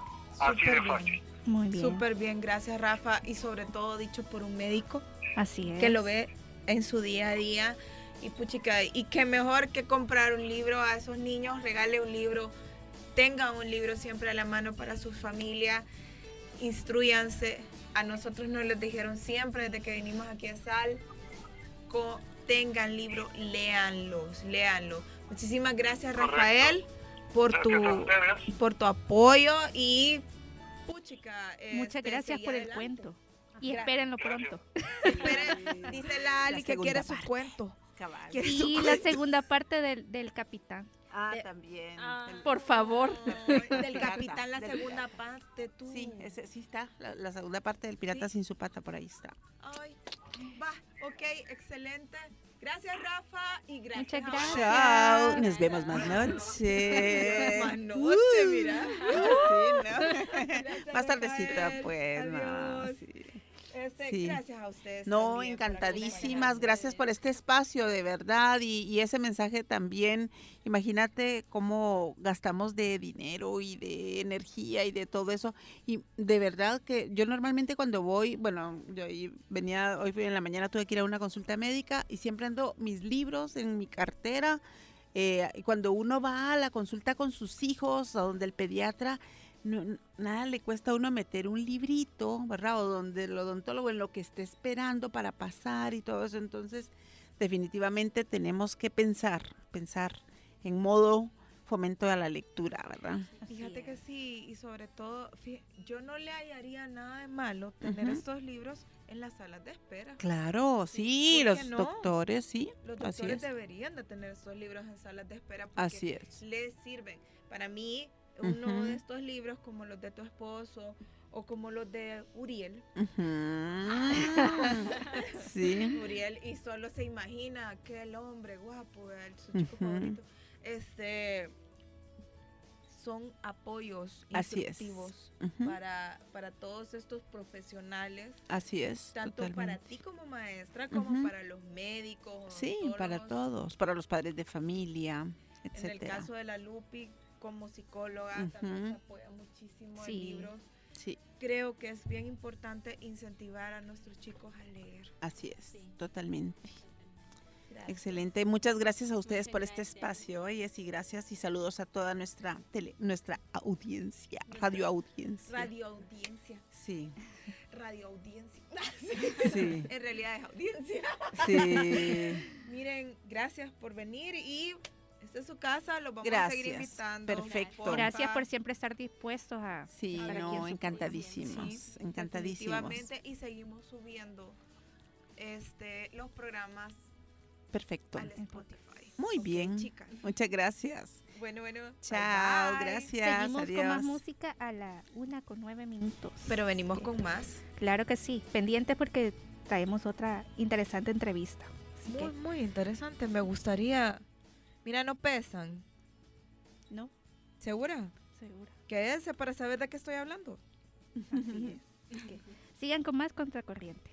Así de bien. fácil. Muy bien. Súper bien, gracias Rafa. Y sobre todo dicho por un médico Así es. que lo ve en su día a día. Y puchica, y qué mejor que comprar un libro a esos niños, regale un libro, tengan un libro siempre a la mano para su familia, instruyanse. A nosotros nos les dijeron siempre desde que vinimos aquí a Sal, co- tengan libro, léanlos, léanlo. Muchísimas gracias Correcto. Rafael por Gracias tu, por tu apoyo y puchica. Muchas este, gracias por el cuento. Y Gra- espérenlo Gracias. pronto. Dice la Ali La que quiere su parte. cuento. Cabal. ¿Quiere su Y la cuento? segunda parte del, del capitán. Ah, de- también. Ah. El- Por favor. Del capitán, la del segunda parte, tú. Sí, ese sí está. La, la segunda parte del pirata sin su pata por ahí está. Ay, va, ok, excelente. Gracias, Rafa, y gracias. Muchas gracias. Chao. Nos vemos más noche. Más noche, mira. Gracias, Más tardecita, pues. No, Adiós. sí. Este, Sí. Gracias a ustedes. No, también encantadísimas. Gracias por este espacio, de verdad. Y, y ese mensaje también. Imagínate cómo gastamos de dinero y de energía y de todo eso. Y de verdad que yo normalmente cuando voy, bueno, yo venía, hoy en la mañana tuve que ir a una consulta médica y siempre ando mis libros en mi cartera. Eh, y cuando uno va a la consulta con sus hijos, a donde el pediatra, no- nada le cuesta a uno meter un librito, ¿verdad? O donde el odontólogo en lo que esté esperando para pasar y todo eso. Entonces, definitivamente tenemos que pensar, pensar en modo fomento a la lectura, ¿verdad? Fíjate que sí, y sobre todo, fí- yo no le hallaría nada de malo tener estos libros en las salas de espera. Claro, sí, ¿por qué los no? doctores, sí, Los así doctores es. deberían de tener estos libros en salas de espera porque Así es. les sirven. Para mí, uno de estos libros, como los de tu esposo o como los de Uriel, Ujú. sí. Uriel y solo se imagina aquel hombre guapo, el- su chico favorito. este son apoyos Así es. instructivos Ujú. para, para todos estos profesionales, Así es. tanto para ti como maestra, como para los médicos. Sí, para todos, para los padres de familia, En el caso de la Lupi, como psicóloga, también se apoya muchísimo Sí. en libros. Sí, Creo que es bien importante incentivar a nuestros chicos a leer. así es, Sí. totalmente. Gracias. Excelente. Muchas gracias a ustedes Muchas por este espacio, oyes, y gracias y saludos a toda nuestra tele, nuestra audiencia, radio audiencia. Radio audiencia. Sí, Radio audiencia. sí, en realidad es audiencia. sí. Miren, gracias por venir y esta es su casa, los vamos a seguir Gracias. invitando. Perfecto. porfa. Gracias por siempre estar dispuestos a... Sí, estar aquí en no, encantadísimos, Sí, encantadísimos. y seguimos subiendo este los programas Perfecto. al Spotify. Muy bien. chicas. Muchas gracias. Bueno, bueno. Chao, bye, bye. gracias. Seguimos adiós. con más música a la una con nueve minutos. Pero venimos con más. Claro que sí, pendiente porque traemos otra interesante entrevista. Así Muy, que, muy interesante. Me gustaría. Mira, no pesan. no, ¿Segura? seguro. Quédense para saber de qué estoy hablando. Así es. Sigan con más contracorriente.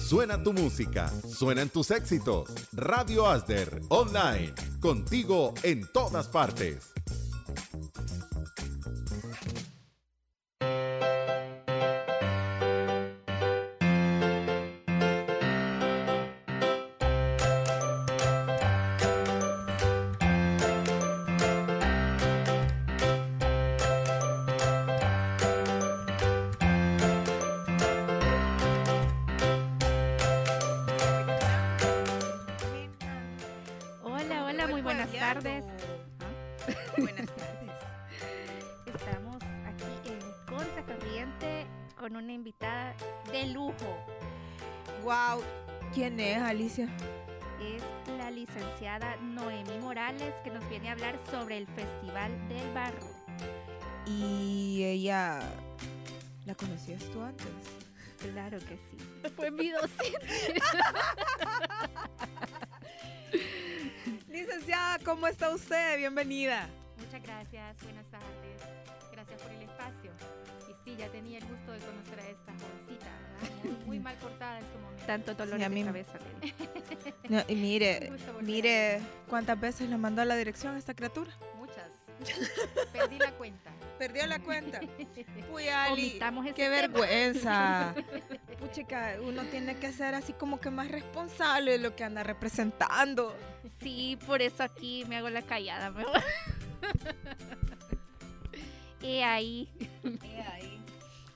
Suena tu música, suenan tus éxitos. Radio Asder, online, contigo en todas partes. Fue mi docente. Licenciada, ¿cómo está usted? Bienvenida. Muchas gracias, buenas tardes. Gracias por el espacio. Y sí, ya tenía el gusto de conocer a esta jovencita, ¿verdad? Muy, mal cortada en su momento. Tanto dolor Sí, a de cabeza. No, y mire, mire cuántas veces le mandó a la dirección a esta criatura. Muchas. Perdí la cuenta. Perdió la cuenta. Uy, Ali, qué tema. vergüenza. Puchica, uno tiene que ser así como que más responsable de lo que anda representando. Sí, por eso aquí me hago la callada mejor. y ahí,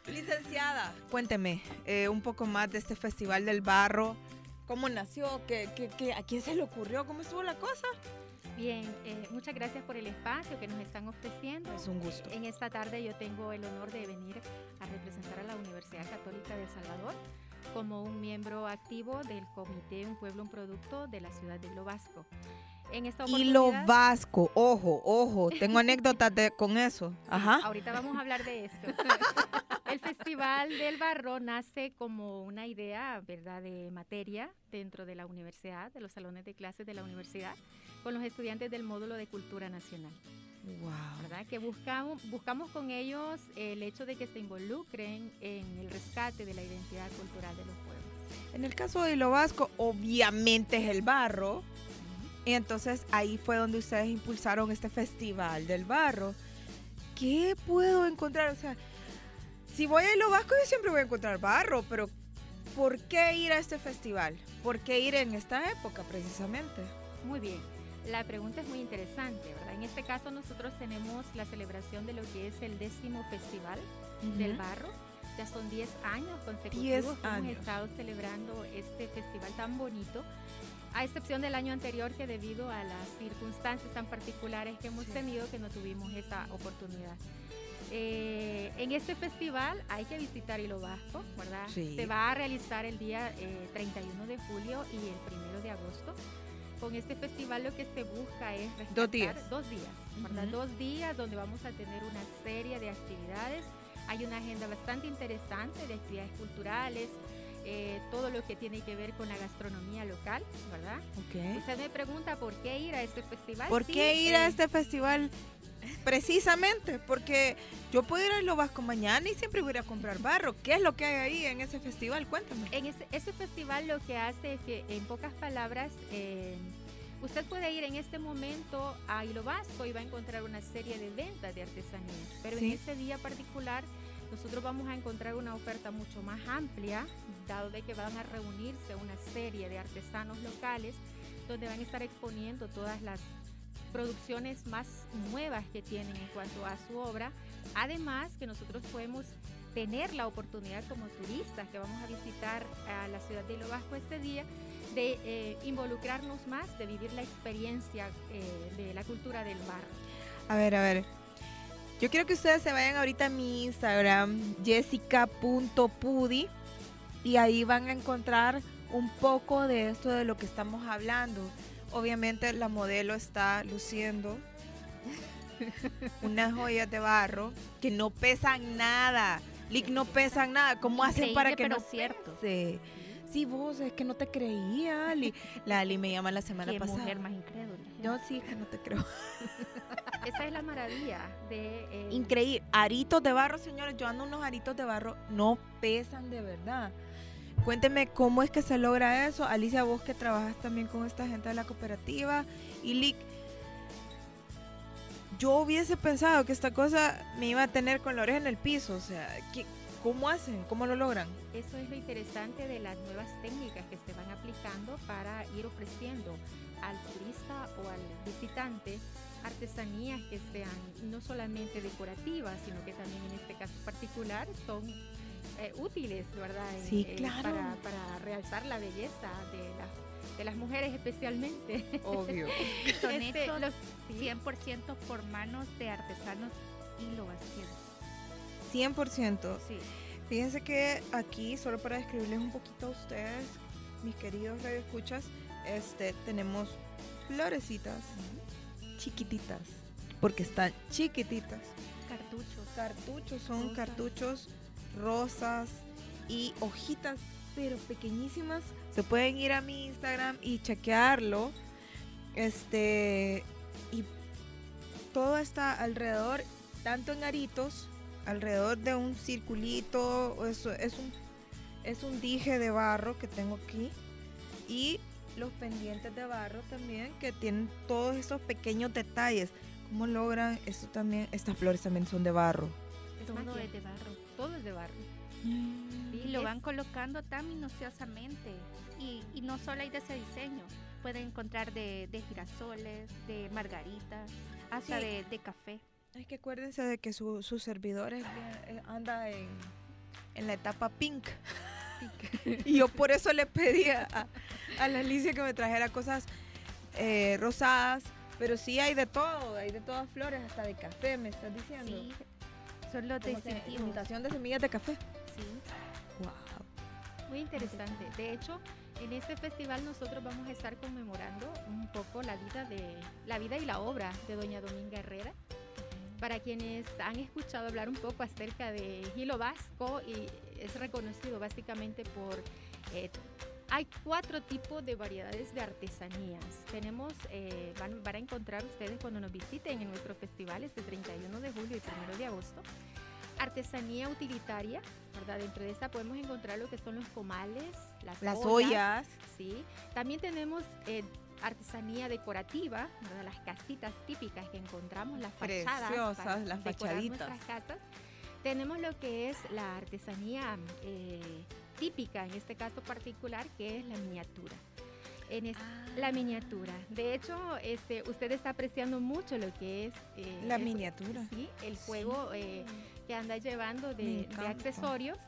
Licenciada, cuénteme eh, un poco más de este Festival del Barro. ¿Cómo nació? ¿Qué, qué, qué- a quién se le ocurrió? ¿Cómo estuvo la cosa? Bien, eh, muchas gracias por el espacio que nos están ofreciendo. Es un gusto. En esta tarde yo tengo el honor de venir a representar a la Universidad Católica de El Salvador como un miembro activo del Comité Un Pueblo, un Producto de la ciudad de Lo Vasco. En esta Y lo oportunidad- vasco, ojo, ojo, tengo anécdotas de, con eso. Ajá. Ahorita vamos a hablar de esto. El Festival del Barro nace como una idea, ¿verdad?, de materia dentro de la universidad, de los salones de clases de la universidad, con los estudiantes del módulo de Cultura Nacional, Wow. ¿verdad? Que buscamos, buscamos con ellos el hecho de que se involucren en el rescate de la identidad cultural de los pueblos. En el caso de lo vasco, obviamente es el barro. Y entonces ahí fue donde ustedes impulsaron este festival del barro. ¿Qué puedo encontrar? O sea, si voy a lo vasco, yo siempre voy a encontrar barro, pero ¿por qué ir a este festival? ¿Por qué ir en esta época precisamente? Muy bien. La pregunta es muy interesante, ¿verdad? En este caso nosotros tenemos la celebración de lo que es el décimo festival del barro. Ya son 10 años consecutivos 10 que hemos estado celebrando este festival tan bonito, a excepción del año anterior que debido a las circunstancias tan particulares que hemos Sí. tenido que no tuvimos esta oportunidad. Eh, en este festival hay que visitar Hilo Vasco, ¿verdad? Sí. Se va a realizar el día eh, 31 de julio y el 1 de agosto. Con este festival lo que se busca es rescatar Dos días. dos días, ¿verdad? Ujú. Dos días donde vamos a tener una serie de actividades. Hay una agenda bastante interesante de actividades culturales, eh, todo lo que tiene que ver con la gastronomía local, ¿verdad? Ok. Usted me pregunta por qué ir a este festival. ¿Por Sí, qué ir a eh, este festival? Precisamente, porque yo puedo ir a Lo Vasco mañana y siempre voy a ir a comprar barro. ¿Qué es lo que hay ahí en ese festival? Cuéntame. En ese, ese festival lo que hace es que, en pocas palabras, eh, usted puede ir en este momento a Hilo Vasco y va a encontrar una serie de ventas de artesanías. Pero Sí. en ese día particular, nosotros vamos a encontrar una oferta mucho más amplia, dado de que van a reunirse una serie de artesanos locales, donde van a estar exponiendo todas las producciones más nuevas que tienen en cuanto a su obra. Además, que nosotros podemos tener la oportunidad como turistas que vamos a visitar a la ciudad de Hilo Vasco este día de eh, involucrarnos más, de vivir la experiencia eh, de la cultura del barro. A ver, a ver. Yo quiero que ustedes se vayan ahorita a mi Instagram, jessica.pudi, y ahí van a encontrar un poco de esto de lo que estamos hablando. Obviamente la modelo está luciendo unas joyas de barro que no pesan nada. Lick, no pesan nada. ¿Cómo hacen para que no cierto. pese? Sí, vos, es que no te creía, Ali. La Ali me llama la semana Qué pasada. mujer más incrédula. No, sí, es que no te creo. Esa es la maravilla de... eh, Increíble. Aritos de barro, señores. Yo ando unos aritos de barro. No pesan de verdad. Cuénteme cómo es que se logra eso. Alicia, vos que trabajas también con esta gente de la cooperativa. Y Lick, yo hubiese pensado que esta cosa me iba a tener con la oreja en el piso. O sea, ¿qué- ¿cómo hacen? ¿Cómo lo logran? Eso es lo interesante de las nuevas técnicas que se van aplicando para ir ofreciendo al turista o al visitante artesanías que sean no solamente decorativas, sino que también en este caso particular son eh, útiles, ¿verdad? Sí, eh, claro. Para, para realzar la belleza de, las- de las mujeres especialmente. Obvio. Son Este, hechos los- sí. 100% por manos de artesanos y lo 100%. Sí. Fíjense que aquí, solo para describirles un poquito a ustedes, mis queridos radioescuchas, este, tenemos florecitas chiquititas, porque están chiquititas. Cartuchos. Cartuchos, son Rosas. cartuchos rosas y hojitas, pero pequeñísimas. Se pueden ir a mi Instagram y chequearlo. Este, y todo está alrededor, tanto en aritos, alrededor de un circulito, o eso es un, es un dije de barro que tengo aquí. Y los pendientes de barro también, que tienen todos esos pequeños detalles. ¿Cómo logran esto también? Estas flores también son de barro. Es es de barro. Todo es de barro. Y lo es- van colocando tan minuciosamente. Y, y no solo hay de ese diseño. Pueden encontrar de, de girasoles, de margaritas, hasta Sí. de, de café. Es que acuérdense de que su, su servidor es eh, anda en, en la etapa pink. y yo por eso le pedí a, a la Alicia que me trajera cosas eh, rosadas. Pero sí hay de todo, hay de todas flores, hasta de café, me estás diciendo. Sí. Son los distintivos. de semillas de café. Sí. Wow. Muy interesante. De hecho, en este festival nosotros vamos a estar conmemorando un poco la vida de la vida y la obra de Doña Dominga Herrera. Para quienes han escuchado hablar un poco acerca de Hilo Vasco y es reconocido básicamente por eh, hay cuatro tipos de variedades de artesanías. Tenemos, eh, van, van a encontrar ustedes cuando nos visiten en nuestro festival este 31 de julio y 1 de agosto. Artesanía utilitaria, ¿verdad? Dentro de esta podemos encontrar lo que son los comales, las, Las ollas, ollas. Sí. También tenemos eh, artesanía decorativa, ¿verdad? las casitas típicas que encontramos, las fachadas. Preciosas, las fachaditas. nuestras casas. Tenemos lo que es la artesanía eh, típica, en este caso particular, que es la miniatura. En es- Ah. La miniatura. De hecho, este, usted está apreciando mucho lo que es eh, La el miniatura. Sí, el juego eh, que anda llevando de, accesorios.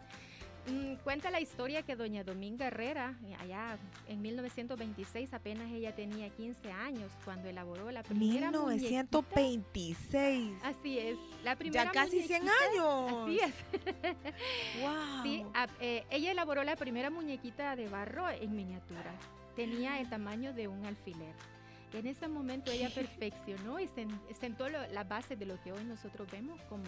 Mm, cuenta la historia que doña Dominga Herrera, eh, allá en 1926, apenas ella tenía 15 años cuando elaboró la primera muñequita. 1926. Así es, la primera Ya casi 100 muñequita- años. Así es. Wow. Sí, a- eh, ella elaboró la primera muñequita de barro en miniatura. Tenía el tamaño de un alfiler. En ese momento ella perfeccionó y sen- sentó lo- la base de lo que hoy nosotros vemos como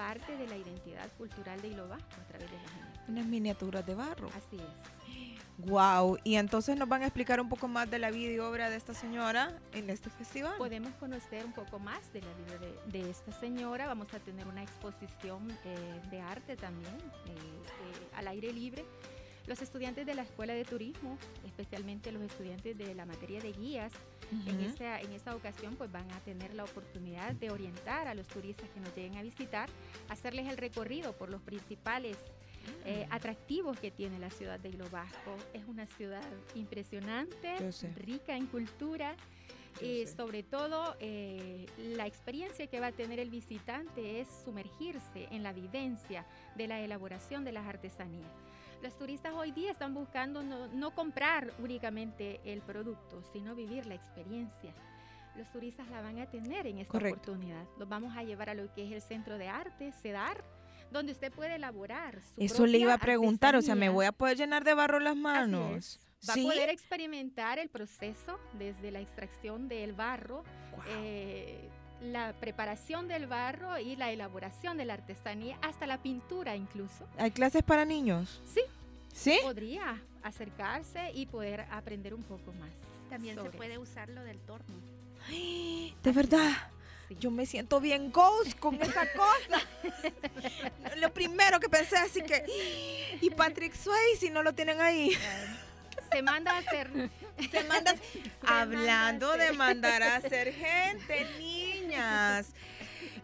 parte de la identidad cultural de Hilo Vasco a través de las miniaturas. Unas miniaturas de barro. Así es. Wow. Y entonces nos van a explicar un poco más de la vida y obra de esta señora en este festival. Podemos conocer un poco más de la vida de, de esta señora. Vamos a tener una exposición eh, de arte también eh, eh, al aire libre. Los estudiantes de la Escuela de Turismo, especialmente los estudiantes de la materia de guías, en, Ujú. esta, en esta ocasión pues van a tener la oportunidad de orientar a los turistas que nos lleguen a visitar, hacerles el recorrido por los principales eh, atractivos que tiene la ciudad de Hilo Vasco. Es una ciudad impresionante, rica en cultura Yo y sé. sobre todo eh, la experiencia que va a tener el visitante es sumergirse en la vivencia de la elaboración de las artesanías. Los turistas hoy día están buscando no, no comprar únicamente el producto, sino vivir la experiencia. Los turistas la van a tener en esta Correcto. oportunidad. Los vamos a llevar a lo que es el Centro de Arte, CEDAR, donde usted puede elaborar su Eso le iba a preguntar, o sea, me artesanía. voy a poder llenar de barro las manos. Va ¿Sí? a poder experimentar el proceso desde la extracción del barro, Guau. eh, la preparación del barro y la elaboración de la artesanía, hasta la pintura incluso. ¿Hay clases para niños? Sí. ¿Sí? Podría acercarse y poder aprender un poco más. También se sobre puede eso. usar lo del torno. De verdad. Sí. Yo me siento bien ghost con esa cosa. lo primero que pensé, así que. Y Patrick Swayze, no lo tienen ahí. Se manda a hacer. Se manda. manda Hablando a de hacer. mandar a hacer gente, niñas.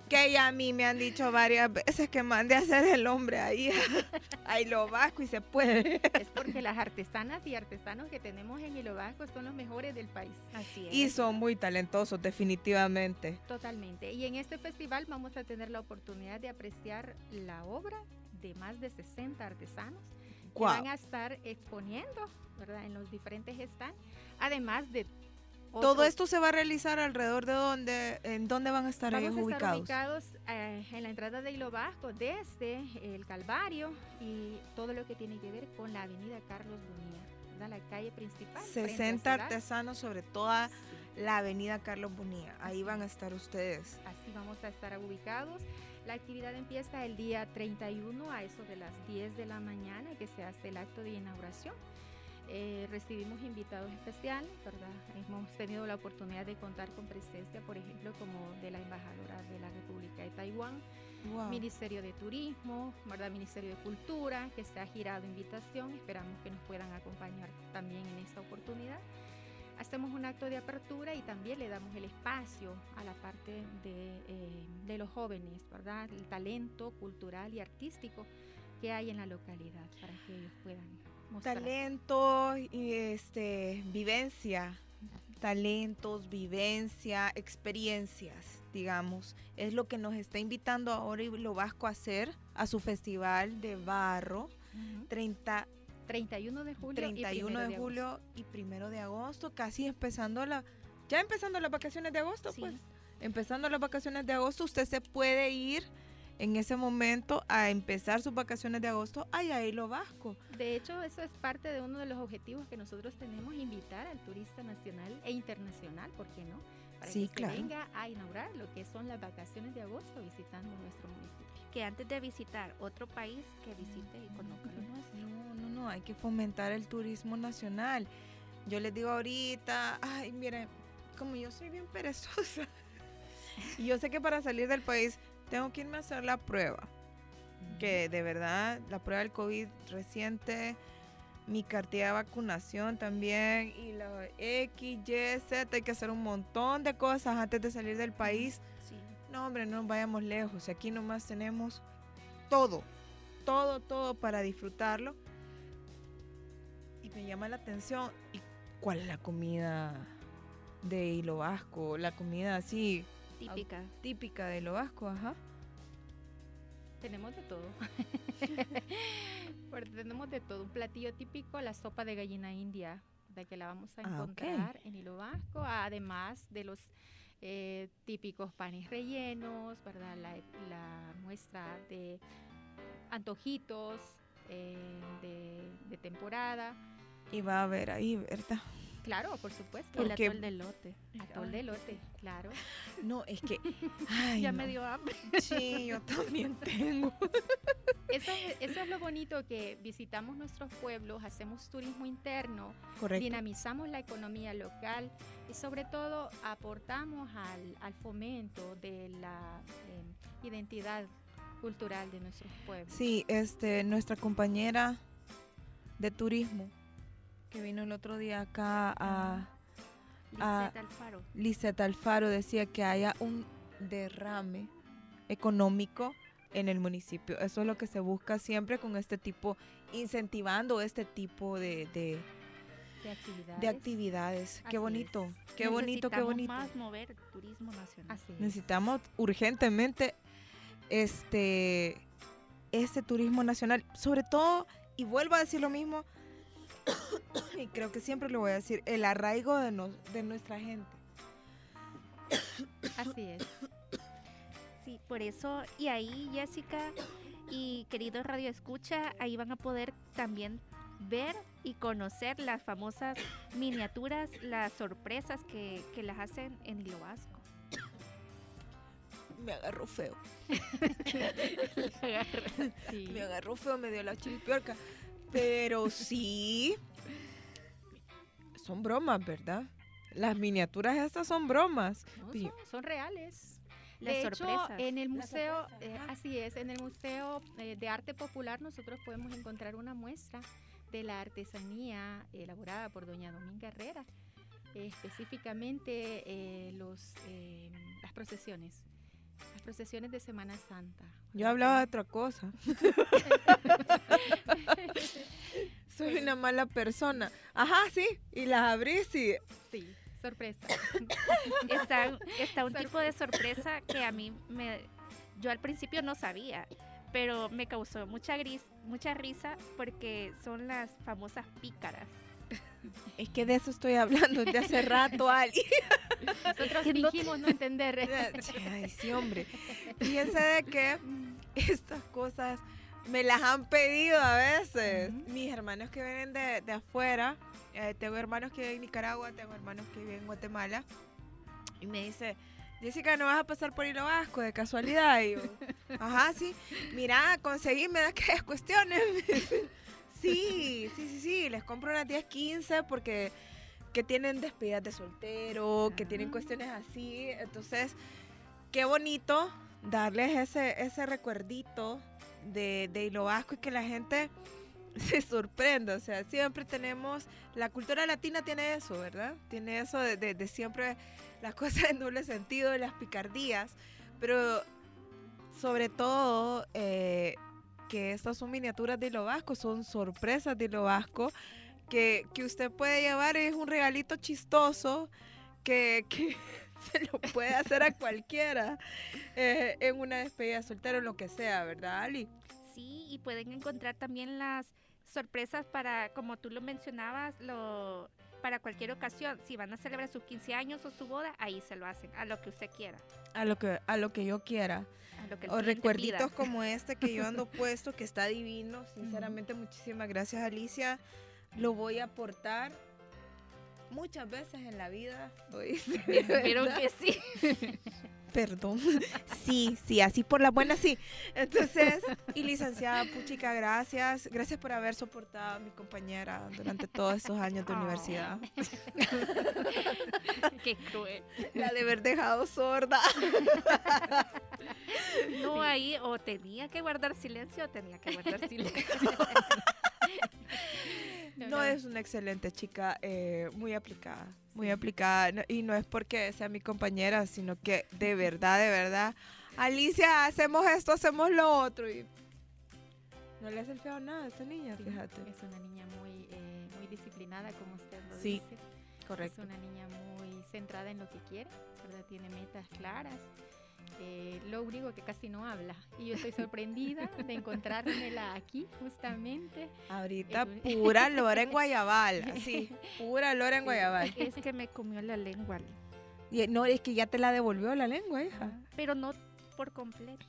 Que ya a mí me han dicho varias veces que mande a hacer el hombre ahí. Ahí lo vasco y se puede. Es porque las artesanas y artesanos que tenemos en Hilo Vasco son los mejores del país. Así es. Y son muy talentosos, definitivamente. Totalmente. Y en este festival vamos a tener la oportunidad de apreciar la obra de más de 60 artesanos que van a estar exponiendo, ¿verdad? En los diferentes stands, además de Todo otros- esto se va a realizar alrededor de dónde, en dónde van a estar Vamos ellos a estar ubicados. ubicados eh, en la entrada de Hilo Vasco, desde el Calvario y todo lo que tiene que ver con la avenida Carlos Bonilla, ¿verdad? la calle principal. frente a 60 Ciudad. artesanos sobre toda Sí. la avenida Carlos Bonilla. Ahí van a es. estar ustedes. Así vamos a estar ubicados. La actividad empieza el día 31 a eso de las 10 de la mañana que se hace el acto de inauguración. Eh, recibimos invitados especiales, ¿verdad? Hemos tenido la oportunidad de contar con presencia, por ejemplo, como de la embajadora de la República de Taiwán, Wow. Ministerio de Turismo, ¿verdad? Ministerio de Cultura, que se ha girado invitación. Esperamos que nos puedan acompañar también en esta oportunidad. Hacemos un acto de apertura y también le damos el espacio a la parte de, eh, de los jóvenes, ¿verdad? El talento cultural y artístico que hay en la localidad para que ellos puedan Talento y este vivencia. Talentos, vivencia, experiencias, digamos. Es lo que nos está invitando ahora y lo Vasco a hacer a su festival de barro. Ujú. 30, 31 de julio. y 31 primero de julio y primero de agosto, casi empezando la, ya empezando las vacaciones de agosto, Sí. pues. Empezando las vacaciones de agosto, usted se puede ir en ese momento a empezar sus vacaciones de agosto a Hilo Vasco. De hecho, eso es parte de uno de los objetivos que nosotros tenemos, invitar al turista nacional e internacional, ¿por qué no? Para Sí, que se claro. venga a inaugurar lo que son las vacaciones de agosto visitando nuestro municipio. Que antes de visitar otro país, que visite y conozca lo nuestro. No, no, no, hay que fomentar el turismo nacional. Yo les digo ahorita, ay, miren, como yo soy bien perezosa, y yo sé que para salir del país tengo que irme a hacer la prueba. que de verdad la prueba del COVID reciente, mi cartilla de vacunación también y la X, Y, Z, hay que hacer un montón de cosas antes de salir del país. Sí. No, hombre, no vayamos lejos. Aquí nomás tenemos todo, todo, todo para disfrutarlo. Y me llama la atención, ¿y cuál es la comida de Hilo Vasco? La comida así Típica. típica de Hilo Vasco, ajá. Tenemos de todo. Porque tenemos de todo. Un platillo típico, la sopa de gallina india, de que la vamos a Ah, encontrar en Hilo Vasco, además de los eh, típicos panes rellenos, ¿verdad? La, la muestra de antojitos eh, de, de temporada. Y va a haber ahí, ¿verdad? Claro, por supuesto. El Porque- atol de lote. Atol de lote, claro. No, es que. Ay, ya no. me dio hambre. Sí, yo también tengo. Eso, es- eso es lo bonito que visitamos nuestros pueblos, hacemos turismo interno, Correcto. dinamizamos la economía local y sobre todo aportamos al, al fomento de la eh, identidad cultural de nuestros pueblos. Sí, este, nuestra compañera de turismo que vino el otro día acá a Ah. Lisette Alfaro. Decía que haya un derrame económico en el municipio. Eso es lo que se busca siempre con este tipo, incentivando este tipo de, de, De actividades. de actividades. Qué bonito, qué bonito, qué bonito. más mover el turismo nacional. Así es. Necesitamos urgentemente este, este turismo nacional, sobre todo, y vuelvo a decir lo mismo, y creo que siempre lo voy a decir, el arraigo de, nos- de nuestra gente. Así es. Sí, por eso, y ahí Jessica y queridos Radio Escucha, ahí van a poder también ver y conocer las famosas miniaturas, las sorpresas que, que las hacen en Hilo Vasco. Me agarró feo. Sí. Me agarró feo, me dio la chiripiorca. Pero sí, son bromas, ¿verdad? Las miniaturas estas son bromas. No, son, son reales. Las de hecho, sorpresas. en el museo, eh, así es, en el Museo eh, de Arte Popular nosotros podemos encontrar una muestra de la artesanía elaborada por doña Dominga Herrera, eh, específicamente eh, los, eh, las procesiones, las procesiones de Semana Santa. Yo hablaba de otra cosa. Soy una mala persona. Ajá, sí. Y las abrí, sí. Sí, sorpresa. Está, está un tipo de sorpresa que a mí me... Yo al principio no sabía, pero me causó mucha, gris, mucha risa porque son las famosas pícaras. Es que de eso estoy hablando desde hace rato, Ali. Nosotros fingimos no entender. Ay, sí, hombre. Fíjense de que estas cosas me las han pedido a veces. Mis hermanos que vienen de, de afuera, eh, tengo hermanos que viven en Nicaragua, tengo hermanos que viven en Guatemala. Y me dice, Jessica, ¿no vas a pasar por Hilo Vasco de casualidad? Y yo, ajá, sí. Mira, conseguíme de aquellas cuestiones. Sí, sí, sí, sí. Les compro unas 10, 15 porque que tienen despedidas de soltero, que tienen cuestiones así. Entonces, qué bonito darles ese, ese recuerdito de, de Hilo Vasco y que la gente se sorprenda. O sea, siempre tenemos, la cultura latina tiene eso, ¿verdad? Tiene eso de, de- de siempre las cosas en doble sentido, las picardías, pero sobre todo eh, que estas son miniaturas de Hilo Vasco, son sorpresas de Hilo Vasco. Que, que usted puede llevar es un regalito chistoso que, que se lo puede hacer a cualquiera eh, en una despedida de soltero, lo que sea, ¿verdad, Ali? Sí, y pueden encontrar también las sorpresas para, como tú lo mencionabas, lo, para cualquier ocasión. Si van a celebrar sus 15 años o su boda, ahí se lo hacen, a lo que usted quiera. A lo que, a lo que yo quiera. Lo que el O recuerditos pida. como este que yo ando puesto, que está divino. Sinceramente, muchísimas gracias, Alicia. Lo voy a aportar muchas veces en la vida. Espero que sí. Perdón. Sí, sí, así por la buena, sí. Entonces, y licenciada Puchica, gracias. Gracias por haber soportado a mi compañera durante todos esos años de Oh. universidad. Qué cruel. La de haber dejado sorda. No, ahí o tenía que guardar silencio o tenía que guardar silencio. No es una excelente chica, eh, muy aplicada, muy aplicada. no- y no es porque sea mi compañera, sino que de verdad, de verdad, Alicia, hacemos esto, hacemos lo otro. Y no le hace el feo nada a esa niña, Sí, fíjate. Es una niña muy, eh, muy disciplinada, como usted lo Sí, dice. Correcto. Es una niña muy centrada en lo que quiere, ¿verdad? Tiene metas claras. Eh, lo único que casi no habla. Y yo estoy sorprendida de encontrármela aquí, justamente. Ahorita El- pura lora en Guayabal, así, pura lora en Guayabal. Es que me comió la lengua, Y no, es que ya te la devolvió la lengua, hija. pero no por completo.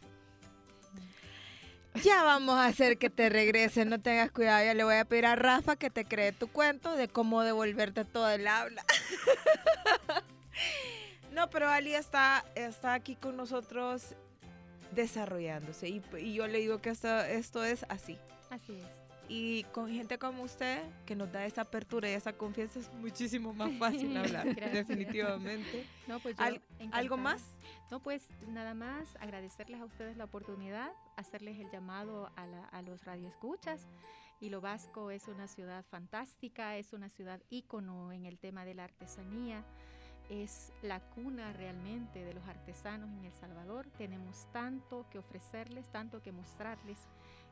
Ya vamos a hacer que te regrese, no tengas cuidado. Ya le voy a pedir a Rafa que te cree tu cuento de cómo devolverte todo el habla. no, pero Ali está, está aquí con nosotros desarrollándose. Y, y yo le digo que esto, esto es así. Así es. Y con gente como usted, que nos da esa apertura y esa confianza, es muchísimo más fácil hablar, Gracias. definitivamente. No, pues yo Al- ¿Algo más? No, pues nada más agradecerles a ustedes la oportunidad, hacerles el llamado a, la- a los radioescuchas. Hilo Vasco es una ciudad fantástica, es una ciudad ícono en el tema de la artesanía, es la cuna realmente de los artesanos en El Salvador. Tenemos tanto que ofrecerles, tanto que mostrarles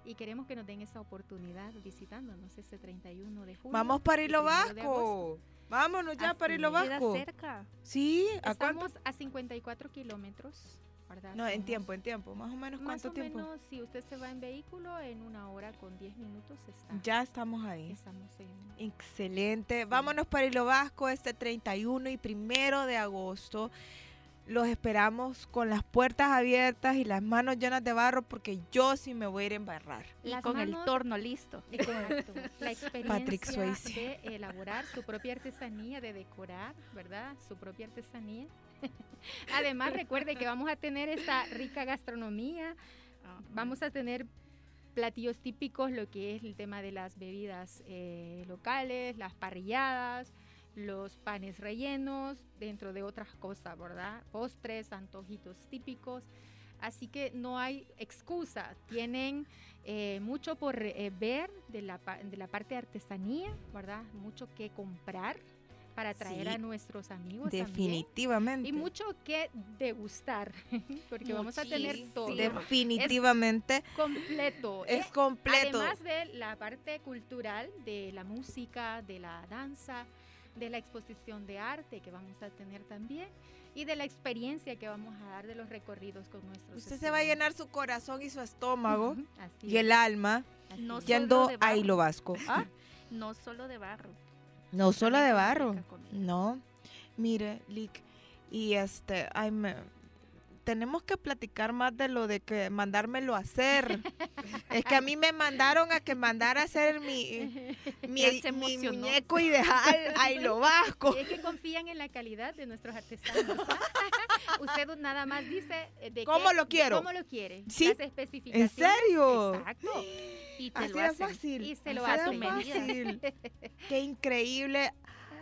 y queremos que nos den esa oportunidad visitándonos ese 31 de julio. Vamos para y Hilo. Vasco. Vámonos ya Así para Hilo Vasco. cerca. Sí, ¿a cuánto? Estamos a 54 kilómetros, ¿verdad? No, en Somos- tiempo, en tiempo. Más o menos Más cuánto o tiempo. menos, si usted se va en vehículo, en una hora con 10 minutos está. Ya estamos ahí. Estamos en... Excelente. Vámonos para Hilo Vasco este 31 y primero de agosto. Los esperamos con las puertas abiertas y las manos llenas de barro porque yo sí me voy a ir a embarrar. Y Las con el torno listo. Exacto. La experiencia Patrick Swayze. de elaborar su propia artesanía, de decorar, ¿verdad? Su propia artesanía. Además, recuerde que vamos a tener esta rica gastronomía. Vamos a tener platillos típicos, lo que es el tema de las bebidas eh, locales, las parrilladas, los panes rellenos, dentro de otras cosas, ¿verdad? Postres, antojitos típicos. Así que no hay excusa. Tienen eh, mucho por eh, ver de la, de la parte de artesanía, ¿verdad? Mucho que comprar para traer Sí, a nuestros amigos también. Definitivamente. Y mucho que degustar, porque vamos a tener Muchísimo. todo Definitivamente completo. es Eh, completo. Además de la parte cultural, de la música, de la danza, de la exposición de arte que vamos a tener también y de la experiencia que vamos a dar de los recorridos con nuestros Usted se va a llenar su corazón y su estómago y el es, alma No es. yendo a. Hilo Vasco. ¿Ah? No solo de barro. No solo de barro. No. Mire, Lick, y este, ay, me- tenemos que platicar más de lo de que mandármelo a hacer. es que a mí me mandaron a que mandara a hacer mi, mi, mi muñeco ideal a Hilo Vasco. Y es que confían en la calidad de nuestros artesanos. Usted nada más dice eh, de ¿Cómo qué- lo quiero? ¿Cómo lo quiere? Sí. Las especificaciones. serio? Exacto. Y te Así lo hacen. fácil. Y se lo hacen. fácil. Qué increíble.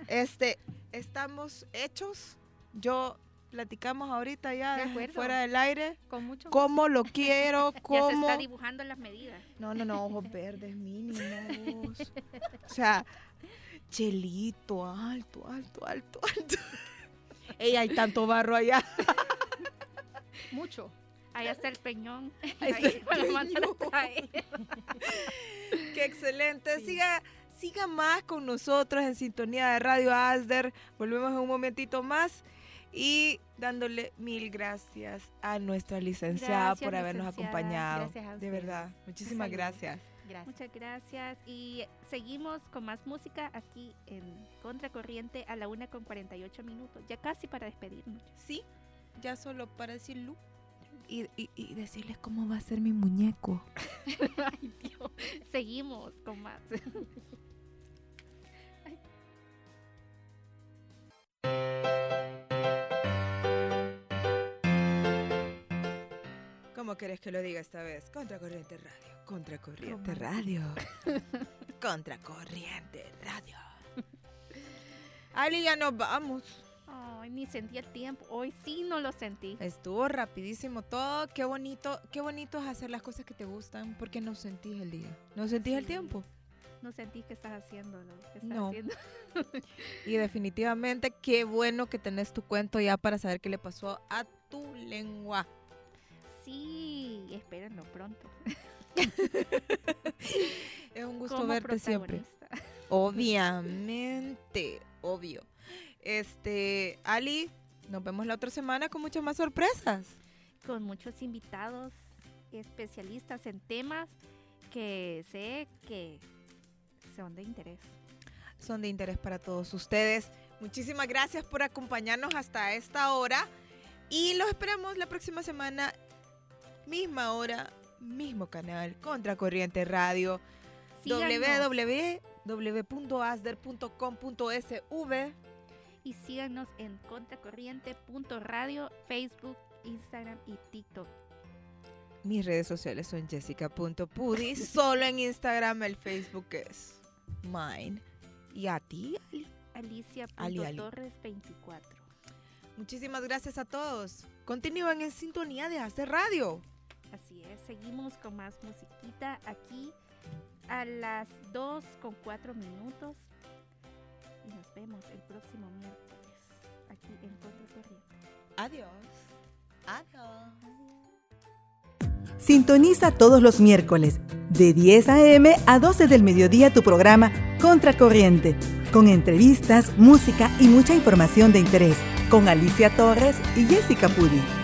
Este, estamos hechos. Yo platicamos ahorita ya De acuerdo. fuera del aire. Con mucho Cómo lo quiero, Ya se cómo. está dibujando las medidas. No, no, no, ojos verdes mínimos. O sea, chelito, alto, alto, alto, alto. Ey, hay tanto barro allá. Mucho. Ahí está el peñón. Ahí está el peñón. Qué excelente. Sí. Siga, siga más con nosotros en sintonía de Radio Asder. Volvemos en un momentito más y dándole mil gracias a nuestra licenciada Gracias, por habernos licenciada. acompañado. Gracias a de verdad. Muchísimas gracias. Gracias. Muchas gracias. Y seguimos con más música aquí en Contracorriente a la una con 48 minutos. Ya casi para despedirnos. Sí, ya solo para decirlo y, y, y decirles cómo va a ser mi muñeco. Ay, Dios. Seguimos con más. ¿Cómo querés que lo diga esta vez? Contracorriente Radio. Contracorriente. Radio. Contracorriente Radio. Ali, ya nos vamos. Ay, ni sentí el tiempo. Hoy sí no lo sentí. Estuvo rapidísimo todo. Qué bonito, qué bonito es hacer las cosas que te gustan porque no sentís el día. No sentís el tiempo. No sentí que estás haciendo lo que estás No. haciendo. Y definitivamente qué bueno que tenés tu cuento ya para saber qué le pasó a tu lengua. Sí, espérenlo pronto. Es un gusto Como verte siempre. Obviamente, obvio. Este, Ali, nos vemos la otra semana con muchas más sorpresas. Con muchos invitados especialistas en temas que sé que son de interés. Son de interés para todos ustedes. Muchísimas gracias por acompañarnos hasta esta hora y los esperamos la próxima semana, misma hora, mismo canal, Contracorriente Radio, www.asder.com.sv. y síganos en contracorriente.radio, Facebook, Instagram y TikTok. Mis redes sociales son jessica.pudi, solo en Instagram el Facebook es mine. Y a ti, Ali. Alicia Ali, Ali. Torres 24. Muchísimas gracias a todos. Continúen en sintonía de Hacer Radio. Seguimos con más musiquita aquí a las 2 con 4 minutos. Y nos vemos el próximo miércoles aquí en Contracorriente. Adiós. Adiós. Sintoniza todos los miércoles de 10 a.m. a 12 del mediodía tu programa Contracorriente, con entrevistas, música y mucha información de interés, con Alicia Torres y Jessica Pudi.